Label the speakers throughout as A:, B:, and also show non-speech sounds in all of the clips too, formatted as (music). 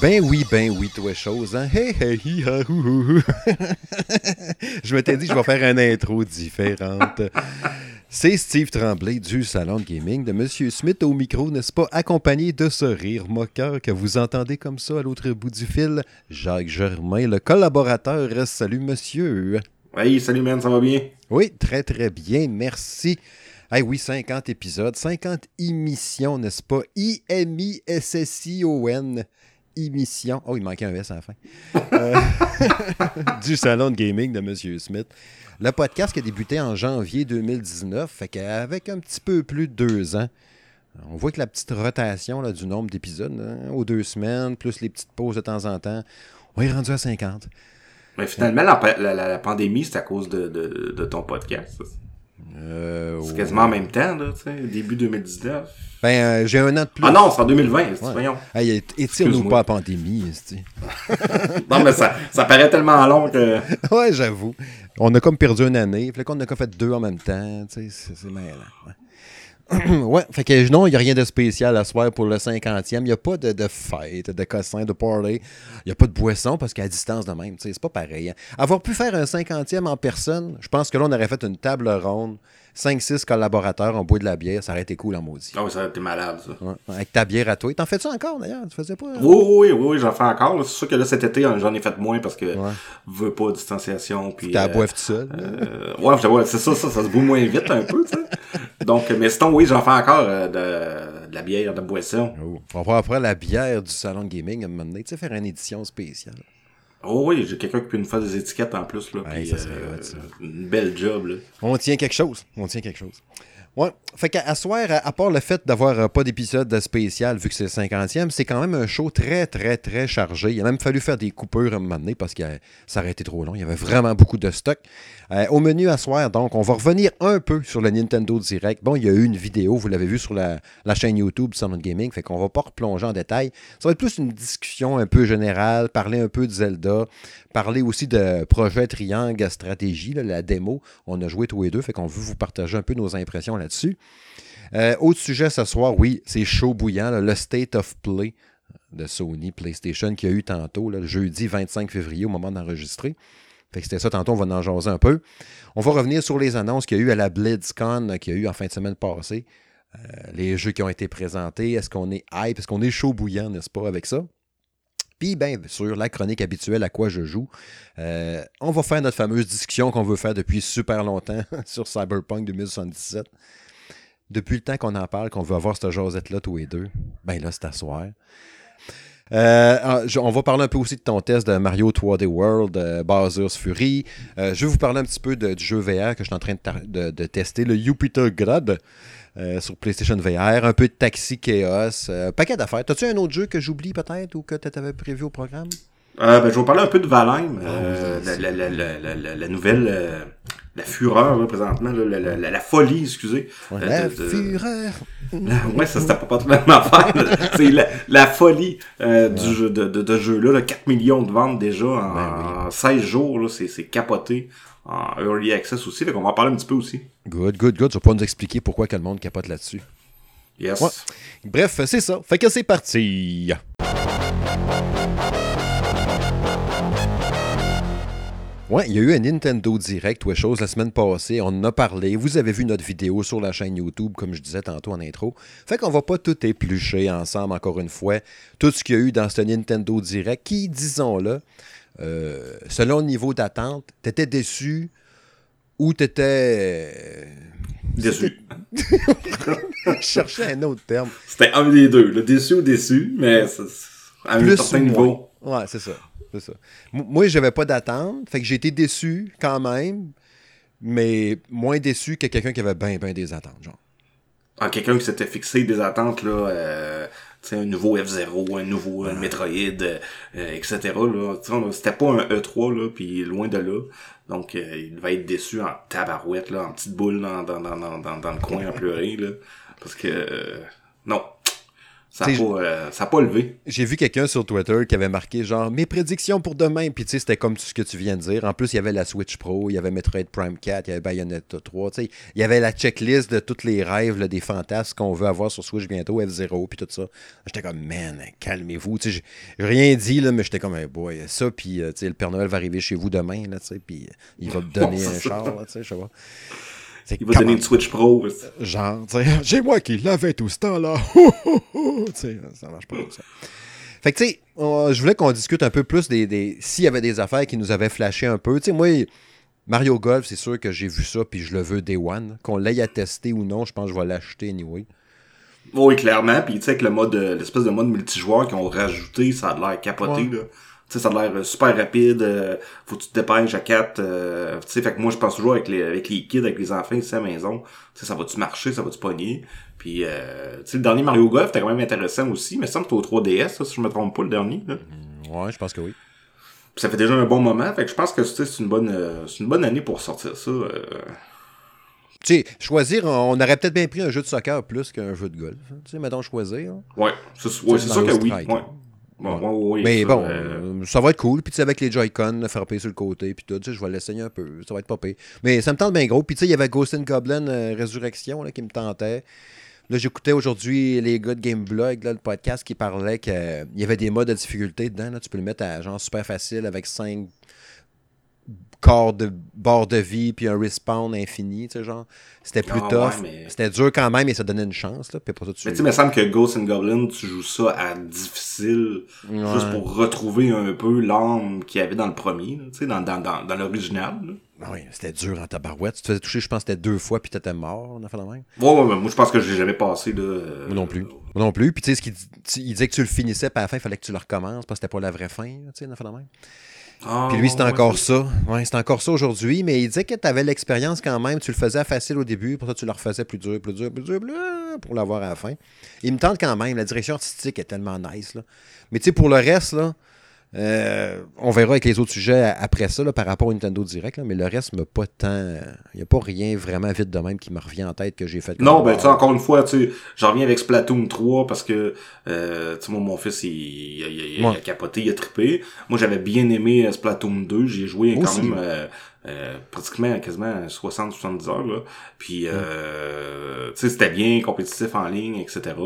A: Ben oui, ben oui, toi chose, hein? Hey, hey, hi, ha, hou, hou. (laughs) Je m'étais dit que je vais faire une intro différente. C'est Steve Tremblay du Salon de Gaming de Monsieur Smith au micro, n'est-ce pas? Accompagné de ce rire moqueur que vous entendez comme ça à l'autre bout du fil. Jacques Germain, le collaborateur. Salut, monsieur.
B: Oui, salut, man, ça va bien?
A: Oui, très, très bien, merci. Hey, oui, 50 épisodes, 50 émissions, n'est-ce pas? I-M-I-S-S-I-O-N émission. Oh, il manquait un S à la fin. (laughs) Euh, (laughs) du Salon de Gaming de Monsieur Smith. Le podcast qui a débuté en janvier 2019, fait qu'avec un petit peu plus de deux ans, on voit que la petite rotation là, du nombre d'épisodes, hein, aux deux semaines, plus les petites pauses de temps en temps, on est rendu à 50.
B: Mais finalement, la, la, la pandémie, c'est à cause de, de, de ton podcast. ça.
A: Euh,
B: C'est quasiment en même temps, là, tu sais, début 2019.
A: Ben, euh, j'ai un an de plus.
B: Ah non, c'est en 2020, c'est
A: Ouais.
B: voyons.
A: Hey, étire-nous pas la pandémie. (laughs)
B: Non, mais ça, ça paraît tellement long que...
A: Ouais, j'avoue. On a comme perdu une année. Fait qu'on a comme fait deux en même temps. Tu sais, c'est c'est mêlant. Ouais. (clears throat) ouais, fait que non, il n'y a rien de spécial à soir pour le 50e. Il n'y a pas de, de fête, de cossin, de party. Il n'y a pas de boisson parce qu'à distance de même, c'est pas pareil. hein. Avoir pu faire un 50e en personne, je pense que là, on aurait fait une table ronde. 5-6 collaborateurs, on boit de la bière, ça aurait été cool en maudit.
B: Ah oui, ça, t'es malade, ça.
A: Ouais, Avec ta bière à toi. T'en fais-tu encore d'ailleurs? Tu faisais pas? hein?
B: Oui, oui, oui, oui, j'en fais encore. C'est sûr que là, cet été, j'en ai fait moins parce que
A: Ouais.
B: veux pas distanciation. Puis,
A: T'as
B: euh,
A: tout seul.
B: euh, ouais, je- c'est ça, ça, ça se bout moins vite un peu, tu sais. Donc, mais sinon, oui, j'en fais encore euh, de, de la bière, de boisson.
A: Oh. On va voir après la bière du salon de gaming à un moment donné. Tu sais, faire une édition spéciale.
B: Oh oui, j'ai quelqu'un qui peut nous faire des étiquettes en plus, là.
A: Ouais, ça serait
B: euh,
A: hot, ça.
B: Une belle job, là.
A: On tient quelque chose. On tient quelque chose. Ouais. Fait qu'à soir, à, part le fait d'avoir euh, pas d'épisode spécial vu que c'est le 50e, c'est quand même un show très, très, très chargé. Il a même fallu faire des coupures à un moment donné parce que euh, ça aurait été trop long. Il y avait vraiment beaucoup de stock. Euh, au menu à soir, donc, on va revenir un peu sur le Nintendo Direct. Bon, il y a eu une vidéo, vous l'avez vu sur la, chaîne YouTube Sound Gaming, fait qu'on va pas replonger en détail. Ça va être plus une discussion un peu générale, parler un peu de Zelda, parler aussi de projet Triangle Stratégie, la démo. On a joué tous les deux, fait qu'on veut vous partager un peu nos impressions là-dessus. Euh, autre sujet ce soir, oui, c'est chaud bouillant, le State of Play de Sony PlayStation qu'il y a eu tantôt, le jeudi 25 février, au moment d'enregistrer. Fait que c'était ça, tantôt, on va en jaser un peu. On va revenir sur les annonces qu'il y a eu à la BlizzCon euh, qu'il y a eu en fin de semaine passée. Euh, les jeux qui ont été présentés, est-ce qu'on est hype, est-ce qu'on est chaud bouillant, n'est-ce pas, avec ça? Puis, bien sûr, la chronique habituelle à quoi je joue. Euh, on va faire notre fameuse discussion qu'on veut faire depuis super longtemps (laughs) sur Cyberpunk 2077. Depuis le temps qu'on en parle, qu'on veut avoir cette jasette-là tous les deux, ben là, c'est à soir. Euh, ah, on va parler un peu aussi de ton test de Mario 3D World, euh, Bowser's Fury. Euh, je vais vous parler un petit peu du jeu VR que je suis en train de- de tester, le Jupiter Grad euh, sur PlayStation VR. Un peu de Taxi Chaos, euh, paquet d'affaires. T'as-tu un autre jeu que j'oublie peut-être ou que tu avais prévu au programme?
B: Euh, ben, je vais vous parler un peu de Valheim,
A: Ah,
B: la, nouvelle, la fureur, là, présentement, là, la, folie, excusez.
A: Ouais, la
B: de- de-
A: fureur.
B: Ouais, ça c'était pas, même affaire. (laughs) C'est la, folie du jeu, de, de, de jeu-là, là, 4 millions de ventes déjà en,
A: Ben
B: en 16 jours, c'est capoté. En early access aussi, fait qu'on va en parler un petit peu aussi.
A: Good, good, good. Tu vas pas nous expliquer pourquoi que le monde capote là-dessus.
B: Yes.
A: Ouais. Bref, c'est ça. Fait que c'est parti. Ouais, il y a eu un Nintendo Direct ou chose la semaine passée. On en a parlé. Vous avez vu notre vidéo sur la chaîne YouTube, comme je disais tantôt en intro. Fait qu'on va pas tout éplucher ensemble, encore une fois. Tout ce qu'il y a eu dans ce Nintendo Direct, qui, disons-le, euh, selon le niveau d'attente, t'étais déçu ou t'étais.
B: Déçu. (laughs)
A: Je cherchais un autre terme.
B: C'était un des deux, le déçu ou déçu, mais c'est- à un certain niveau.
A: Ouais, c'est ça. Ça. Moi, j'avais pas d'attente. Fait que j'ai été déçu quand même, mais moins déçu que quelqu'un qui avait bien, bien des attentes, genre.
B: Ah, quelqu'un qui s'était fixé des attentes, là, euh, un nouveau F-Zero, un nouveau euh, Metroid, euh, etc. Là. C'était pas un E3, là, puis loin de là. Donc, euh, il devait être déçu en tabarouette, là, en petite boule dans, dans, dans, dans, dans, dans le coin à pleurer, là. Parce que, euh, non. Ça n'a pas, euh, pas levé.
A: J'ai vu quelqu'un sur Twitter qui avait marqué genre mes prédictions pour demain. Puis tu sais, c'était comme tout ce que tu viens de dire. En plus, il y avait la Switch Pro, il y avait Metroid Prime 4, il y avait Bayonetta 3. Tu sais, il y avait la checklist de tous les rêves, là, des fantasmes qu'on veut avoir sur Switch bientôt, F0, puis tout ça. J'étais comme, man, calmez-vous. Tu sais, j'ai rien dit, là, mais j'étais comme, hey boy, ça, puis euh, tu sais, le Père Noël va arriver chez vous demain, là, tu sais, puis il va me (laughs) donner un char, là, tu sais, je sais pas.
B: Il va donner une Switch Pro.
A: Genre, (laughs) j'ai moi qui l'avais tout ce temps-là. (laughs) ça marche pas comme ça. Fait que, tu sais, je voulais qu'on discute un peu plus des. des S'il y avait des affaires qui nous avaient flashé un peu. Tu sais, moi, Mario Golf, c'est sûr que j'ai vu ça, puis je le veux Day One. Qu'on l'aille à tester ou non, je pense que je vais l'acheter anyway.
B: Oui, clairement. Puis, tu sais, que le mode, l'espèce de mode multijoueur qu'ils ont rajouté, ça a l'air capoté, là sais, ça a l'air euh, super rapide, euh, faut que tu te dépêches à 4. Euh, tu sais, fait que moi, je pense toujours avec les, avec les kids, avec les enfants ici à la maison, tu sais, ça va-tu marcher, ça va-tu pogner? Puis, euh, tu sais, le dernier Mario Golf, était quand même intéressant aussi, mais ça me semble que au 3DS, ça, si je me trompe pas, le dernier. Là.
A: Mm, ouais, je pense que oui.
B: Puis ça fait déjà un bon moment, fait que je pense que c'est une bonne, c'est une bonne année pour sortir ça.
A: Tu sais, choisir, on aurait peut-être bien pris un jeu de soccer plus qu'un jeu de golf. Tu sais, mettons choisir.
B: Ouais, c'est ouais, sûr que oui. Ouais. Bon,
A: mais bon, euh, ça va être cool. Puis tu sais, avec les Joy-Con, frapper sur le côté, puis tout, tu sais, je vais l'essayer un peu. Ça va être pire. Mais ça me tente bien gros. Puis tu sais, il y avait Ghost and Goblin euh, Résurrection là, qui me tentait. Là, j'écoutais aujourd'hui les gars de Gameblog, là, le podcast, qui parlaient qu'il y avait des modes de difficulté dedans. Là. Tu peux le mettre à genre super facile avec 5 corps de bord de vie puis un respawn infini, tu sais, genre. C'était plus ah, tough. C'était dur quand même et ça donnait une chance, là. Puis pour ça,
B: tu... Mais tu sais, il me semble que Ghost and Goblin, tu joues ça à difficile juste pour retrouver un peu l'âme qu'il y avait dans le premier, tu sais, dans, dans, dans, dans l'original.
A: Ah oui, c'était dur en tabarouette. Tu te faisais toucher, je pense, c'était deux fois, puis t'étais mort, on a fait la même.
B: Ouais, ouais, moi, je pense que je l'ai jamais passé, de
A: Moi non plus. Moi non plus. Puis, tu sais, ce il disait que tu le finissais, puis à la fin, il fallait que tu le recommences, parce que c'était pas la vraie fin, tu sais, on a fait la même. Ah, puis lui, c'était encore ça. Ouais, c'est encore ça aujourd'hui. Mais il disait que tu avais l'expérience quand même. Tu le faisais facile au début, pour ça, tu le refaisais plus dur, plus dur, plus dur, plus dur pour l'avoir à la fin. Il me tente quand même. La direction artistique est tellement nice. Là. Mais tu sais, pour le reste, là, euh, on verra avec les autres sujets après ça par rapport au Nintendo Direct, mais le reste m'a pas tant. Il n'y a pas rien vraiment vite de même qui me revient en tête que j'ai fait.
B: Non, ben tu sais, encore une fois, tu j'en reviens avec Splatoon 3 parce que euh, tu moi, mon fils, il, a capoté, il a trippé. Moi, j'avais bien aimé euh, Splatoon 2, j'ai joué quand même. Euh, euh, pratiquement quasiment 60-70 heures là. Puis euh, tu sais c'était bien compétitif en ligne etc.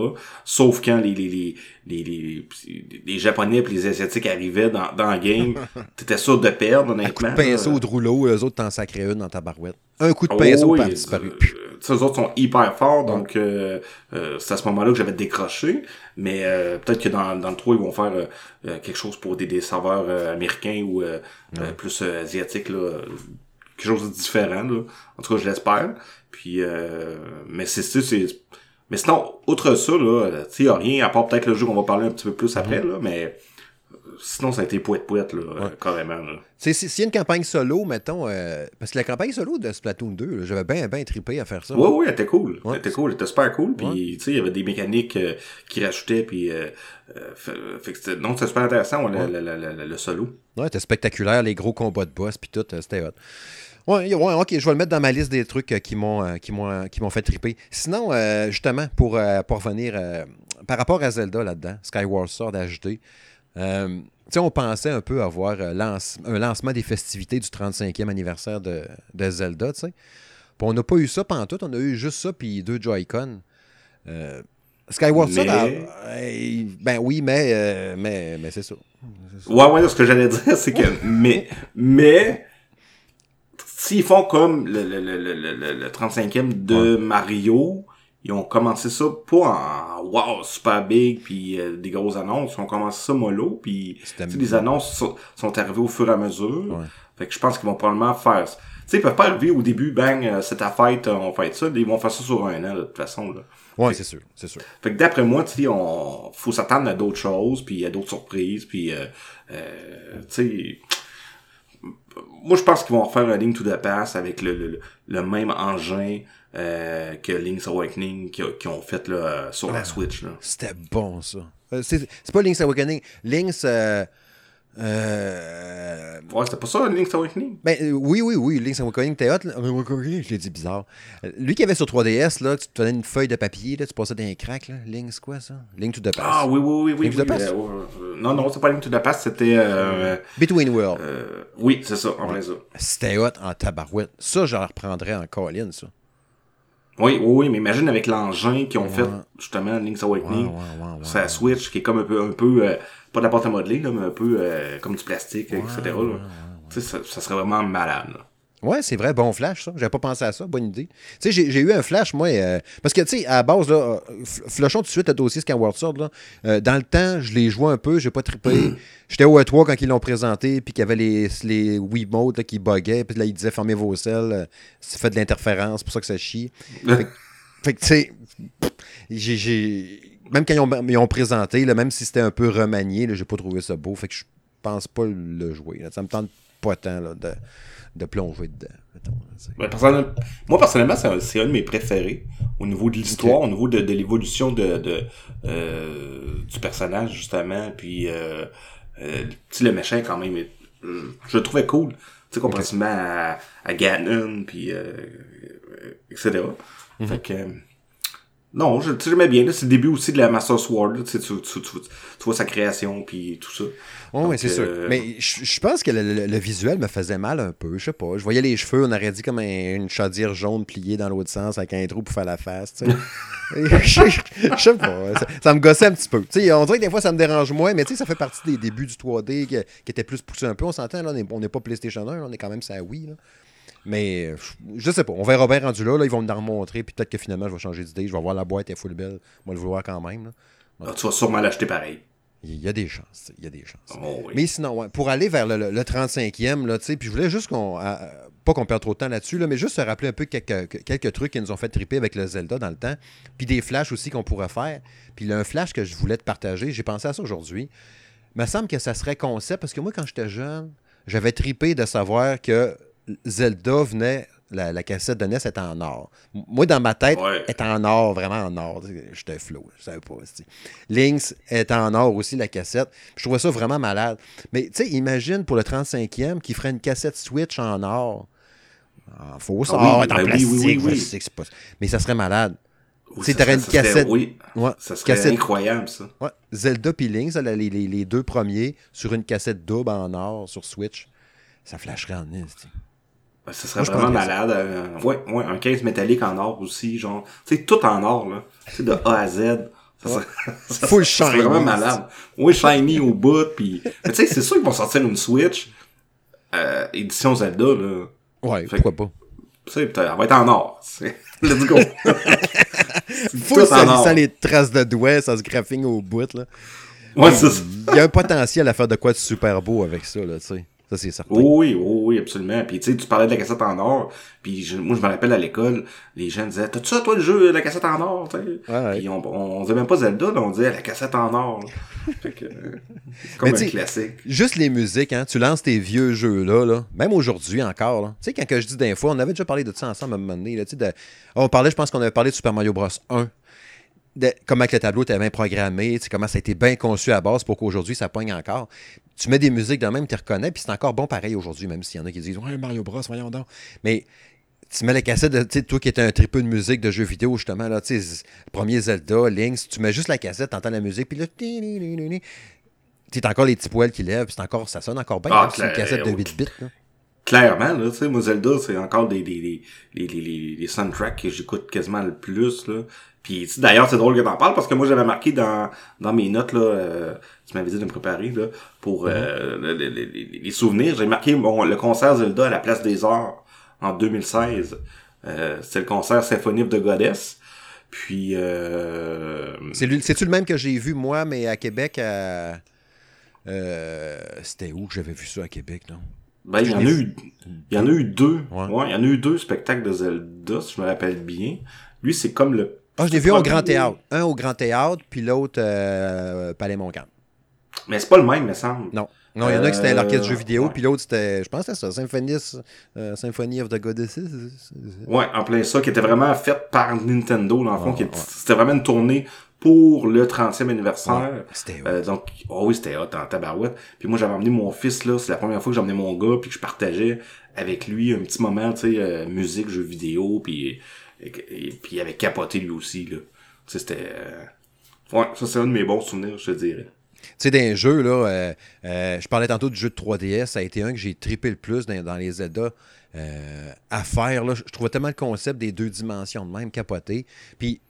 B: Sauf quand les les les les, les, les japonais et les asiatiques arrivaient dans dans le game, (laughs) t'étais sûr de perdre honnêtement.
A: Un coup de pinceau de rouleau, eux autres t'en sacraient une dans ta barouette. Un coup de pinceau, oh, oui, disparu.
B: Euh, eux autres sont hyper forts, donc euh, euh, c'est à ce moment-là que j'avais décroché. Mais euh, peut-être que dans, dans le 3, ils vont faire quelque chose pour des, des serveurs américains ou plus asiatiques, là, quelque chose de différent. Là. En tout cas, je l'espère. Puis, mais c'est c'est mais sinon, outre ça, là, tu sais, rien, à part peut-être le jeu qu'on va parler un petit peu plus après, mm-hmm. là, mais sinon, ça a été poète-poète, là, carrément. Là.
A: S'il y a une campagne solo, mettons, euh, parce que la campagne solo de Splatoon 2, j'avais bien, bien trippé à faire ça.
B: Oui, oui, elle était cool. Elle était cool, elle était super cool. Puis, tu sais, il y avait des mécaniques euh, qui rajoutaient, puis, euh, fait que c'était, non, c'était super intéressant, le, le, solo.
A: Ouais, c'était spectaculaire, les gros combats de boss, puis tout, c'était hot. Ouais, ouais, ok, je vais le mettre dans ma liste des trucs qui m'ont qui m'ont qui m'ont fait triper. Sinon, justement, pour, pour revenir par rapport à Zelda là-dedans, Skyward Sword ajouté, euh, on pensait un peu avoir euh, un lancement des festivités du 35e anniversaire de, de Zelda. Puis on n'a pas eu ça pendant tout, on a eu juste ça puis deux Joy-Con. Euh, Skyward Sword, ben oui, mais, mais, mais c'est ça.
B: Ouais, ouais, ce que j'allais dire, c'est que, mais, mais, s'ils font comme le, le, le, le 35e de Mario, ils ont commencé ça pas en wow super big puis euh, des grosses annonces. Ils ont commencé ça mollo puis les annonces sont, arrivées au fur et à mesure. Fait que je pense qu'ils vont probablement faire tu sais ils peuvent pas arriver au début bang euh, c'est ta fête on fait ça. Ils vont faire ça sur un an de toute façon là.
A: Ouais c'est sûr c'est sûr.
B: Fait que d'après moi tu sais on faut s'attendre à d'autres choses puis à d'autres surprises puis euh, euh tu sais moi je pense qu'ils vont refaire un Link to the Past avec le, le, le même engin euh, que Link's Awakening qui, ont fait là, sur la ah, Switch.
A: C'était bon, ça. Euh, c'est pas Link's Awakening. Link's. Euh, Euh...
B: Ouais, c'était pas ça, Link's Awakening?
A: Ben, oui, oui, oui, Link's Awakening, était hot. Je l'ai dit bizarre. Lui qui avait sur 3DS, là, tu te donnais une feuille de papier, là, tu passais dans un crack, là. Link's quoi, ça? Link to the Past.
B: Ah oui, oui, oui, oui.
A: Link to
B: oui,
A: the Past?
B: euh, non, non, c'est pas Link to the Past, c'était... Euh,
A: Between Worlds.
B: oui, c'est ça, en plein ça.
A: C'était hot en tabarouette. Ça, je reprendrais en colline, ça.
B: Oui, oui, oui, mais imagine avec l'engin qu'ils ont fait, justement, Link's Awakening,
A: Ouais,
B: sa Switch, qui est comme un peu, un peu euh, pas de la porte à modeler, là, mais un peu euh, comme du plastique, etc. là. Tu sais, ça, ça serait vraiment malade. là.
A: Ouais, c'est vrai, bon flash, ça. J'avais pas pensé à ça, bonne idée. Tu sais, j'ai eu un flash, moi, euh, parce que, tu sais, à la base, là, euh, f- flushons tout de suite le dossier Skyward Sword, là. Euh, dans le temps, je l'ai joué un peu, j'ai pas trippé. (clears throat) J'étais au E3 quand ils l'ont présenté, puis qu'il y avait les, les là, qui buguaient, puis là, ils disaient fermez vos selles, ça fait de l'interférence, c'est pour ça que ça chie. (laughs) Fait, que- fait que, tu sais, j'ai-. Même quand ils ont, ils ont présenté, là, même si c'était un peu remanié, là, j'ai pas trouvé ça beau. Fait que je pense pas le jouer. là. Ça me tente pas tant là, de, de plonger dedans. mettons.
B: Ben, moi, personnellement, c'est un, un de mes préférés au niveau de l'histoire, au niveau de, de l'évolution de, de, euh, du personnage, justement. Puis, euh, euh, le méchant, quand même, euh, je le trouvais cool. Tu sais, comparativement à, à Ganon, puis, euh, etc.
A: Mhm.
B: Fait que, non, je, tu sais, j'aimais bien. là, C'est le début aussi de la Master Sword. Là, tu, sais, tu, tu, tu, tu vois sa création, puis tout ça.
A: Oui,
B: Donc,
A: c'est sûr.
B: euh,
A: Mais je je pense que le, le- le visuel me faisait mal un peu. Je sais pas. Je voyais les cheveux, on aurait dit comme un- une chaudière jaune pliée dans l'autre sens avec un trou pour faire la face. je, (laughs) (laughs) je sais pas. Ça, ça me gossait un petit peu. On dirait que des fois ça me dérange moins, mais tu sais, ça fait partie des débuts du 3D qui, qui était plus poussé un peu. On s'entend, là, on n'est pas PlayStation 1, on est quand même ça. Là. Mais je, je sais pas. On verra bien rendu là, là. Ils vont me en remontrer. Puis peut-être que finalement, je vais changer d'idée. Je vais voir la boîte, elle est full belle. Moi, le vouloir quand même. là.
B: ah, tu vas sûrement l'acheter pareil.
A: Il y a des chances. Il y a des chances.
B: Oh, oui.
A: Mais sinon, ouais, pour aller vers le, le- le 35e, là, tu sais, puis je voulais juste qu'on. à- pas qu'on perde trop de temps là-dessus, là, mais juste se rappeler un peu quelques, que- quelques trucs qui nous ont fait triper avec le Zelda dans le temps. Puis des flashs aussi qu'on pourrait faire. Puis là, un flash que je voulais te partager, j'ai pensé à ça aujourd'hui. Il me semble que ça serait concept, parce que moi, quand j'étais jeune, j'avais tripé de savoir que Zelda venait. La, la cassette de NES était en or. Moi, dans ma tête,
B: Ouais.
A: elle était en or, vraiment en or. J'étais flow, je savais pas. Lynx est en or aussi, la cassette. Je trouvais ça vraiment malade. Mais tu sais, imagine pour le 35e qu'il ferait une cassette Switch en or. En faux
B: Ah
A: or,
B: oui,
A: en
B: ben oui,
A: plastique.
B: oui, oui,
A: pas... Mais ça serait malade. Tu
B: serait-
A: une
B: ça serait-
A: cassette.
B: Oui,
A: Ouais,
B: ça serait
A: cassette-
B: incroyable, ça.
A: Ouais, Zelda puis Lynx, là, les, les- les deux premiers, sur une cassette double en or sur Switch. Ça flasherait en nez.
B: Ben, Ça serait
A: Moi,
B: vraiment
A: ça.
B: malade. euh, ouais, ouais, un 15 métallique en or aussi, genre. Tu sais, tout en or, là. Tu sais, de A à Z. Ça serait, ça
A: Full
B: serait
A: shiny.
B: vraiment malade. Oui, shiny au bout, puis... Mais tu sais, c'est sûr qu'ils vont sortir une Switch, euh, édition Zelda, là.
A: Ouais,
B: Fait
A: pourquoi pas.
B: Tu sais, elle va être en or. (laughs) Let's go. (laughs)
A: Full sans les traces de doigts, sans ce graphing au bout. Là.
B: Ouais, c'est ça.
A: Il y a un potentiel à faire de quoi de super beau avec ça, là, tu sais. Ça, c'est certain.
B: Oui, oui, oui, absolument. Puis tu sais, tu parlais de la cassette en or, puis je- moi je me rappelle à l'école, les gens disaient T'as-tu ça toi le jeu, la cassette en or, tu sais?
A: Ouais, ouais.
B: Puis on, on, disait même pas Zelda, là, on disait la cassette en or. là. (laughs) fait que c'est comme
A: Mais
B: un classique.
A: Juste les musiques, hein, tu lances tes vieux jeux-là, là, même aujourd'hui encore. là. Tu sais, quand que je dis d'un fois, on avait déjà parlé de ça ensemble à un moment donné. Là, de- on parlait, je pense qu'on avait parlé de Super Mario Bros. 1. De, comment que le tableau était bien programmé, comment ça a été bien conçu à base pour qu'aujourd'hui ça pogne encore. Tu mets des musiques de même, tu reconnais, puis c'est encore bon pareil aujourd'hui, même s'il y en a qui disent Ouais, Mario Bros, voyons donc. Mais tu mets la cassette, de, toi qui étais un tripeux de musique de jeux vidéo, justement, là, tu premier Zelda, Lynx, tu mets juste la cassette, t'entends la musique, puis là, sais, encore les petits poils qui lèvent, puis c'est encore, ça sonne encore bien,
B: Ah,
A: si c'est une cassette de
B: oui.
A: 8 bits. Là.
B: Clairement, là, tu sais, moi Zelda, c'est encore des, des, des, les, les, les, soundtracks que j'écoute quasiment le plus, là. Puis tu d'ailleurs, c'est drôle que t'en parles parce que moi j'avais marqué dans, dans mes notes, là, euh, tu m'avais dit de me préparer, là, pour euh, le- le- le- les, les souvenirs. J'ai marqué bon, le concert Zelda à la Place des Arts en 2016. Euh, c'était le concert Symphony of the Goddess. Puis, euh,
A: C'est lui- C'est-tu le même que j'ai vu, moi, mais à Québec, à... euh, c'était où que j'avais vu ça à Québec, non?
B: Ben, il y en a eu, il y en a eu deux.
A: Ouais.
B: Ouais. il y en a eu deux spectacles de Zelda, si je me rappelle bien. Lui, c'est comme le...
A: Ah, je l'ai vu au Grand Théâtre. Un au Grand Théâtre, puis l'autre, euh, Palais Montcalm.
B: Mais c'est pas le même, me semble.
A: Non. Non, il y en a qui c'était
B: Euh,
A: l'orchestre jeu vidéo,
B: ouais.
A: puis l'autre c'était, je pense que c'était ça, Symphony, euh, Symphony of the Goddesses.
B: Ouais, en plein ça, qui était vraiment fait par Nintendo, dans le fond.
A: Ouais.
B: C'était vraiment une tournée pour le 30e anniversaire.
A: C'était
B: Euh, donc, oh oui, c'était hot en tabarouette. Puis moi, j'avais emmené mon fils, là. C'est la première fois que j'ai emmené mon gars, puis que je partageais avec lui un petit moment, tu sais, euh, musique, jeux vidéo, puis, et, et- puis il avait capoté lui aussi, là. Tu sais, c'était... euh, Ouais, ça, c'est un de mes bons souvenirs, je te dirais.
A: Tu sais, les jeux, là, euh, euh, je parlais tantôt du jeu de 3DS, ça a été un que j'ai trippé le plus dans, dans les Zelda euh, à faire. Là. Je trouvais tellement le concept des deux dimensions de même capoté. Puis,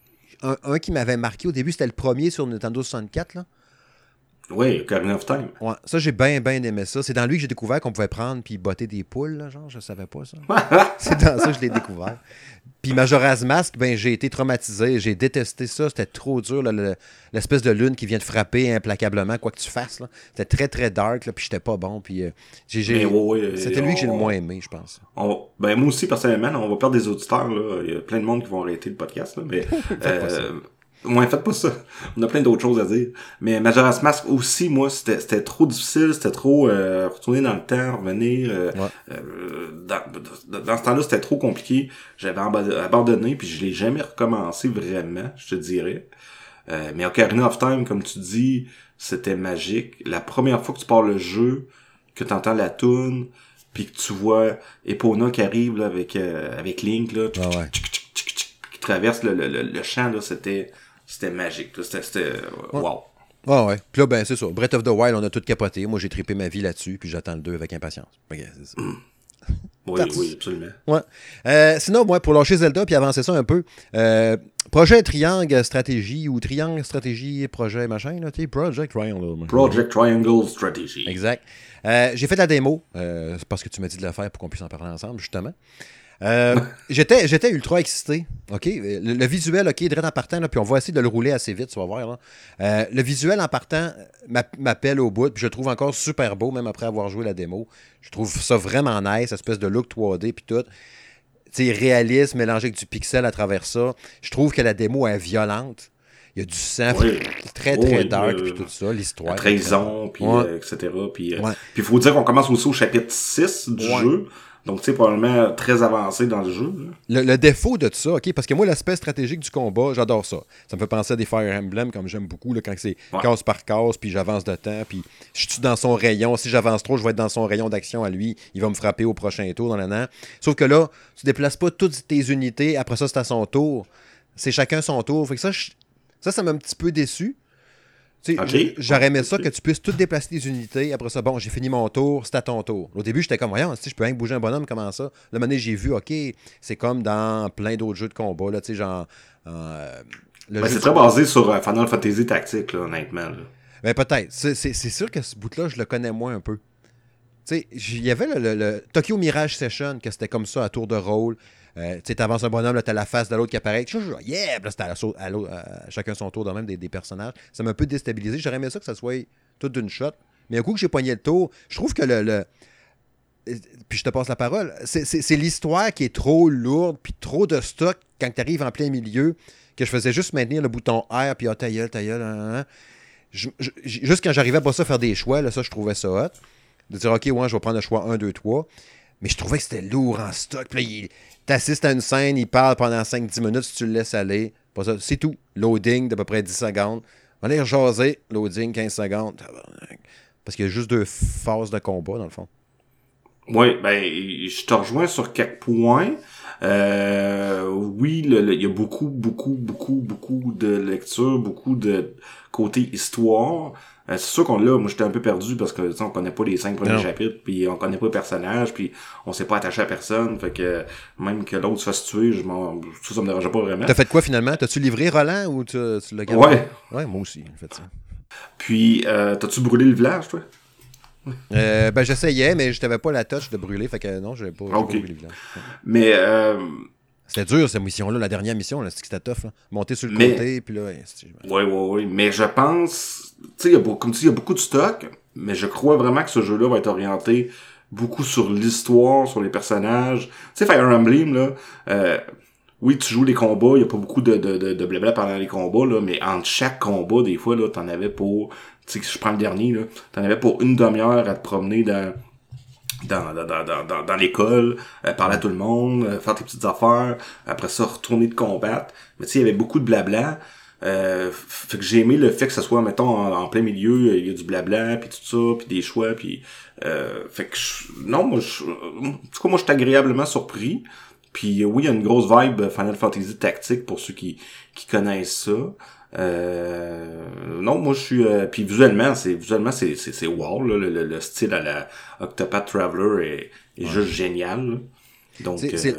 A: un, qui m'avait marqué au début, c'était le premier sur Nintendo 64. Là.
B: Ouais, Ocarina of Time.
A: Ouais, ça, j'ai bien, bien aimé ça. C'est dans lui que j'ai découvert qu'on pouvait prendre puis botter des poules, là, genre, je savais pas ça. (laughs) C'est dans ça que je l'ai découvert. Puis Majora's Mask, ben, j'ai été traumatisé. J'ai détesté ça. C'était trop dur, le- l'espèce de lune qui vient te frapper implacablement, quoi que tu fasses. là. C'était très, très dark, là, puis j'étais pas bon. Puis euh,
B: ouais, ouais,
A: C'était lui que j'ai le moins aimé, je pense.
B: On ben moi aussi personnellement, on va perdre des auditeurs là. Il y a plein de monde qui vont arrêter le podcast là, mais (laughs) euh, ouais, faites pas ça. On a plein d'autres choses à dire. Mais Majora's Mask aussi, moi, c'était c'était trop difficile, c'était trop euh, retourner dans le temps, revenir. euh,
A: Ouais.
B: euh, dans, dans- ce temps-là, c'était trop compliqué. J'avais abandonné, puis je l'ai jamais recommencé vraiment, je te dirais. Euh, mais Ocarina of Time, comme tu dis, c'était magique. La première fois que tu pars le jeu, que tu entends la tune, puis que tu vois Epona qui arrive là, avec euh, avec Link là,
A: Ah ouais.
B: qui traverse le, le, le, le champ là, c'était c'était magique. C'était euh, wow.
A: Ouais, ouais. Puis là, ben, c'est ça. Breath of the Wild, on a tout capoté. Moi, j'ai trippé ma vie là-dessus, puis j'attends le 2 avec impatience. C'est ça. (laughs)
B: Oui,
A: That's-
B: oui, absolument.
A: Ouais. Euh, sinon, moi, pour lâcher Zelda puis avancer ça un peu, euh, projet Triangle Stratégie ou Triangle Stratégie Projet machin, là, tu sais, Project Triangle.
B: Project Triangle Strategy.
A: Exact. Euh, j'ai fait la démo, c'est parce que tu m'as dit de la faire pour qu'on puisse en parler ensemble, justement. Euh, j'étais, j'étais ultra excité. OK? Le, le visuel, OK, direct en partant, là, puis on va essayer de le rouler assez vite, tu vas voir. Là. Euh, le visuel en partant m'app- m'appelle au bout, puis je le trouve encore super beau, même après avoir joué la démo. Je trouve ça vraiment nice, espèce de look 3D, puis tout. Tu réaliste, mélangé avec du pixel à travers ça. Je trouve que la démo est violente. Il y a du sang
B: Oui.
A: très, très
B: Oui,
A: dark, puis tout ça, l'histoire.
B: La trahison, puis
A: Ouais.
B: euh, etc. Puis euh,
A: Ouais.
B: il faut dire qu'on commence aussi au chapitre 6 du
A: Ouais.
B: jeu. Donc, tu sais, probablement très avancé dans le jeu.
A: Le, le défaut de tout ça, OK, parce que moi, l'aspect stratégique du combat, j'adore ça. Ça me fait penser à des Fire Emblem, comme j'aime beaucoup, là, quand c'est
B: Ouais.
A: case par case, puis j'avance de temps, puis je suis dans son rayon? Si j'avance trop, je vais être dans son rayon d'action à lui. Il va me frapper au prochain tour dans l'an. Sauf que là, tu déplaces pas toutes tes unités. Après ça, c'est à son tour. C'est chacun son tour. Fait que ça, je- ça, ça m'a un petit peu déçu. J'aurais aimé ça que tu puisses tout déplacer tes unités. Après ça, bon, j'ai fini mon tour, c'est à ton tour. Au début, j'étais comme, voyons, si je peux rien bouger un bonhomme, comment ça? Là, maintenant, j'ai vu, OK, c'est comme dans plein d'autres jeux de combat, là, tu sais, genre. euh, le
B: Ben, c'est
A: de-
B: très basé sur euh, Final Fantasy Tactique, là, honnêtement. là.
A: Ben, peut-être. C'est sûr que ce bout-là, je le connais moins un peu. Tu sais, j- il y avait le, le- le Tokyo Mirage Session, que c'était comme ça à tour de rôle. Euh, tu sais, t'avances un bonhomme, là, t'as la face de l'autre qui apparaît. Yeah! Là, c'était à, chacun son tour, de même des, personnages. Ça m'a un peu déstabilisé. J'aurais aimé ça que ça soit tout d'une shot. Mais un coup que j'ai pogné le tour, je trouve que le. euh, Puis je te passe la parole. C'est- l'histoire qui est trop lourde, puis trop de stock quand tu arrives en plein milieu, que je faisais juste maintenir le bouton R, puis ah, ta gueule, hein, hein, juste quand j'arrivais pas ça à faire des choix, là, ça, je trouvais ça hot. De dire, OK, ouais, je vais prendre le choix 1, 2, 3. Mais je trouvais que c'était lourd en stock. Puis là, il t'assistes à une scène, il parle pendant 5-10 minutes, tu le laisses aller. C'est tout. Loading d'à peu près 10 secondes. On va aller jaser. Loading 15 secondes. Parce qu'il y a juste deux phases de combat, dans le fond.
B: Oui, ben, je te rejoins sur quelques points. Euh, oui, il y a beaucoup, beaucoup, beaucoup, beaucoup de lecture, beaucoup de côté histoire. Euh, c'est sûr qu'on l'a, moi j'étais un peu perdu parce que on connaît pas les cinq premiers
A: Non.
B: chapitres, puis on connaît pas le personnage, puis on s'est pas attaché à personne, fait que même que l'autre se fasse tuer, je m'en, ça, ça me dérangeait pas vraiment.
A: T'as fait quoi finalement? T'as-tu livré Roland ou tu, tu l'as gardé?
B: Ouais.
A: Ouais, moi aussi, j'ai fait ça.
B: Puis, euh, t'as-tu brûlé le village, toi?
A: Euh, ben, j'essayais, mais je t'avais pas la touch de brûler. Fait que non, j'avais pas, pas brûlé le village.
B: Mais, euh,
A: C'était dur, cette mission-là, la dernière mission, là, c'était tough. Là. Monter sur le
B: Mais-
A: côté, puis là, ouais,
B: Oui, oui, oui. Mais je pense, tu sais, comme tu dis, il y a beaucoup de stock, mais je crois vraiment que ce jeu-là va être orienté beaucoup sur l'histoire, sur les personnages. Tu sais, Fire Emblem, là, euh, oui, tu joues les combats, il y a pas beaucoup de, de, de, de blabla pendant les combats, là, mais entre chaque combat, des fois, là, t'en avais pour, tu sais, si je prends le dernier, là, t'en avais pour une demi-heure à te promener dans, dans, dans, dans, dans, dans l'école, euh, parler à tout le monde, euh, faire tes petites affaires, après ça, retourner de combattre. Mais tu sais, il y avait beaucoup de blabla. Euh, fait que j'ai aimé le fait que ce soit, mettons, en, plein milieu, il y a du blabla, puis tout ça, puis des choix, puis... Euh, fait que, non, moi, je, en tout cas, moi, je suis agréablement surpris. Puis oui, il y a une grosse vibe Final Fantasy tactique pour ceux qui, qui connaissent ça. Euh, non, moi je suis. Euh, puis visuellement, c'est visuellement c'est c'est wow là, le, le, style à la Octopath Traveler est, est juste génial. Donc,
A: euh,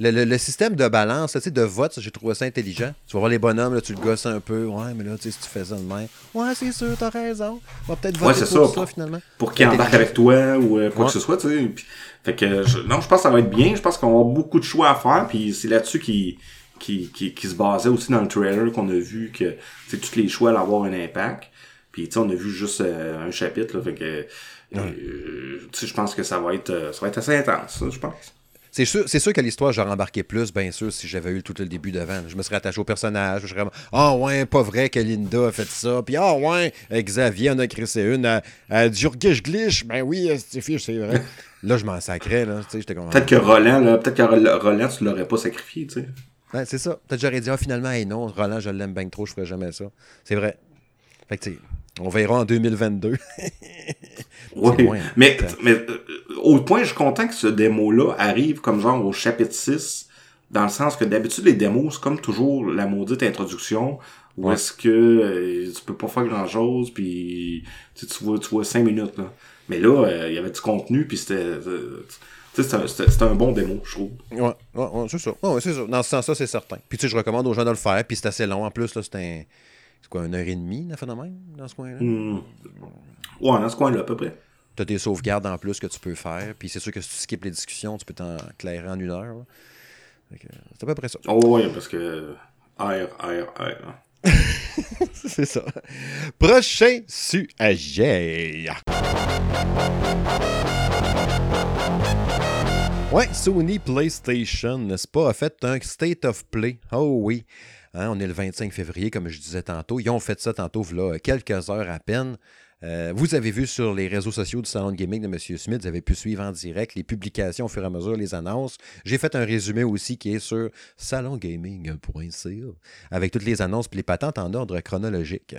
A: le, le, système de balance, de vote, j'ai trouvé ça intelligent. Tu vas voir les bonhommes, là, tu le gosses un peu. Ouais, mais là, tu sais, si tu fais ça de même. Ouais, c'est sûr, t'as raison. On va peut-être voter
B: pour ça, ça, finalement. Pour qu'il embarque avec toi ou quoi que ce soit, tu sais. Fait que, non, je pense que ça va être bien. Je pense qu'on avoir beaucoup de choix à faire. Puis c'est là-dessus qui, qui, qui, qui, se basait aussi dans le trailer qu'on a vu que tous les choix allaient avoir un impact. Puis on a vu juste euh, un chapitre. Là, fait que euh, je pense que ça va être euh, ça va être assez intense, je pense.
A: C'est sûr, c'est sûr que l'histoire, j'aurais embarqué plus, bien sûr, si j'avais eu tout le début devant. Je me serais attaché au personnage. Je serais Ah oh, ouais, pas vrai que Linda a fait ça. Puis ah oh, ouais, Xavier en a créé une à, à Glitch. Ben oui, c'est c'est vrai. (laughs) là, je m'en sacrais, là.
B: Peut-être que Roland, là, peut-être que Roland, tu l'aurais pas sacrifié, tu sais.
A: Ouais, c'est ça. Peut-être que j'aurais dit, ah, finalement, hey, non, Roland, je l'aime bien trop, je ferais jamais ça. C'est vrai. Fait que, on verra en 2022. (laughs)
B: oui, mais, mais euh, au point, je suis content que ce démo-là arrive comme genre au chapitre 6, dans le sens que d'habitude, les démos, c'est comme toujours la maudite introduction, où est-ce que euh, tu peux pas faire grand-chose, puis tu, vois, tu vois 5 minutes. Là. Mais là, euh, il y avait du contenu, puis c'était... c'était un bon démo, je trouve.
A: Ouais, ouais, c'est ça. Ouais, c'est ça. Dans ce sens-là, c'est certain. Puis tu sais, je recommande aux gens de le faire, puis c'est assez long. En plus, là, c'est un c'est quoi, une heure et demie, le phénomène, dans ce coin-là?
B: Hmm. Ouais, dans ce coin-là, à peu près.
A: Tu as des sauvegardes en plus que tu peux faire. Puis c'est sûr que si tu skippes les discussions, tu peux t'en clairer en une heure. C'est à peu près ça.
B: Oh, ouais, parce que. Air, air, air. (laughs)
A: c'est ça. Prochain sujet. Ouais, Sony PlayStation, n'est-ce pas, a fait un State of Play. Oh oui. Hein, on est le 25 février, comme je disais tantôt. Ils ont fait ça tantôt, là, quelques heures à peine. Euh, vous avez vu sur les réseaux sociaux du salon gaming de M. Smith, vous avez pu suivre en direct les publications au fur et à mesure, les annonces. J'ai fait un résumé aussi qui est sur salongaming.ca avec toutes les annonces et les patentes en ordre chronologique.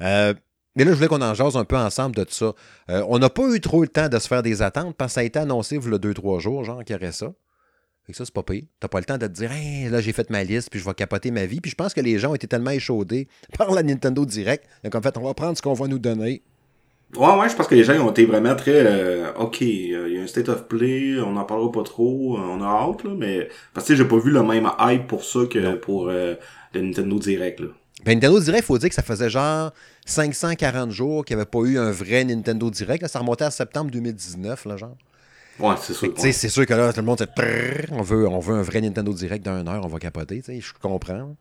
A: Euh, mais là, je voulais qu'on en jase un peu ensemble de tout ça. Euh, on n'a pas eu trop le temps de se faire des attentes parce que ça a été annoncé il y a deux, trois jours, genre, qu'il y aurait ça. Fait ça, c'est pas pire. T'as pas le temps de te dire, là, j'ai fait ma liste, puis je vais capoter ma vie. Puis je pense que les gens ont été tellement échaudés (laughs) par la Nintendo Direct. Donc, en fait, on va prendre ce qu'on va nous donner.
B: Ouais, ouais, je pense que les gens ont été vraiment très, euh, ok, euh, il y a un state of play, on n'en parlera pas trop, euh, on a hâte, là, mais, parce que j'ai pas vu le même hype pour ça que pour le Nintendo Direct, là.
A: Ben, Nintendo Direct, il faut dire que ça faisait genre 540 jours qu'il n'y avait pas eu un vrai Nintendo Direct. ça remontait à septembre 2019, là, genre.
B: Ouais, c'est sûr.
A: C'est sûr que là, tout le monde, on veut, on veut un vrai Nintendo Direct d'une heure, on va capoter, je comprends.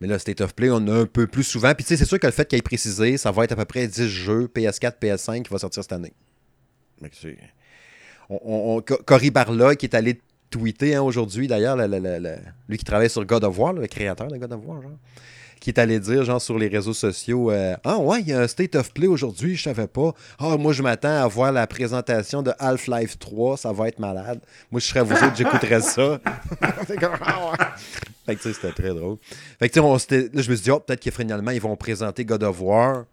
A: Mais là, State of Play, on a un peu plus souvent. Puis, tu sais, c'est sûr que le fait qu'il ait précisé, ça va être à peu près 10 jeux PS4, PS5 qui va sortir cette année. On, Cory Barla, qui est allé tweeter hein, aujourd'hui, d'ailleurs, lui qui travaille sur God of War, le créateur de God of War, genre qui est allé dire, genre, sur les réseaux sociaux euh, Ah ouais, il y a un State of Play aujourd'hui, je savais pas. Ah, moi, je m'attends à voir la présentation de Half-Life 3, ça va être malade. Moi, je serais vous autres, j'écouterais ça. (laughs) Ah, fait que, tu sais, c'était très drôle. Fait que, tu sais, là, je me suis dit, oh, peut-être que finalement, ils vont présenter God of War,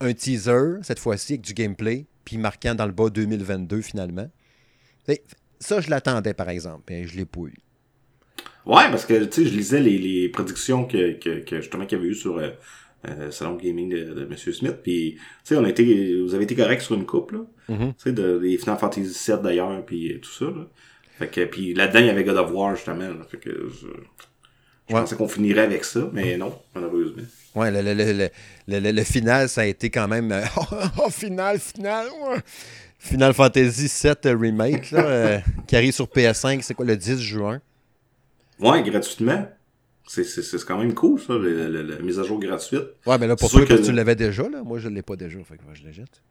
A: un teaser, cette fois-ci, avec du gameplay, puis marquant dans le bas 2022, finalement. ça, je l'attendais, par exemple, mais je l'ai pas eu.
B: Ouais, parce que, tu sais, je lisais les, les prédictions que, que, que justement qu'il y avait eu sur euh, euh Salon Gaming de, de M. Smith, puis, tu sais, on a été, vous avez été correct sur une coupe, là. Mm-hmm. Tu sais, de, des Final Fantasy VII d'ailleurs, puis tout ça, là. Fait que, puis là-dedans, il y avait God of War, justement, là. Fait que, je, je pensais qu'on finirait avec ça, mais non, malheureusement.
A: Ouais, le, le, le, final, ça a été quand même. Euh, (laughs) oh, final, final, ouais. Final Fantasy VII Remake, là, euh, qui arrive sur PS5, c'est quoi, le 10 juin?
B: Ouais, gratuitement. C'est quand même cool, ça, la, mise à jour gratuite.
A: Ouais, mais là, pour toi, que... tu l'avais déjà, là. Moi, je ne l'ai pas déjà, fait que moi, je l'achète.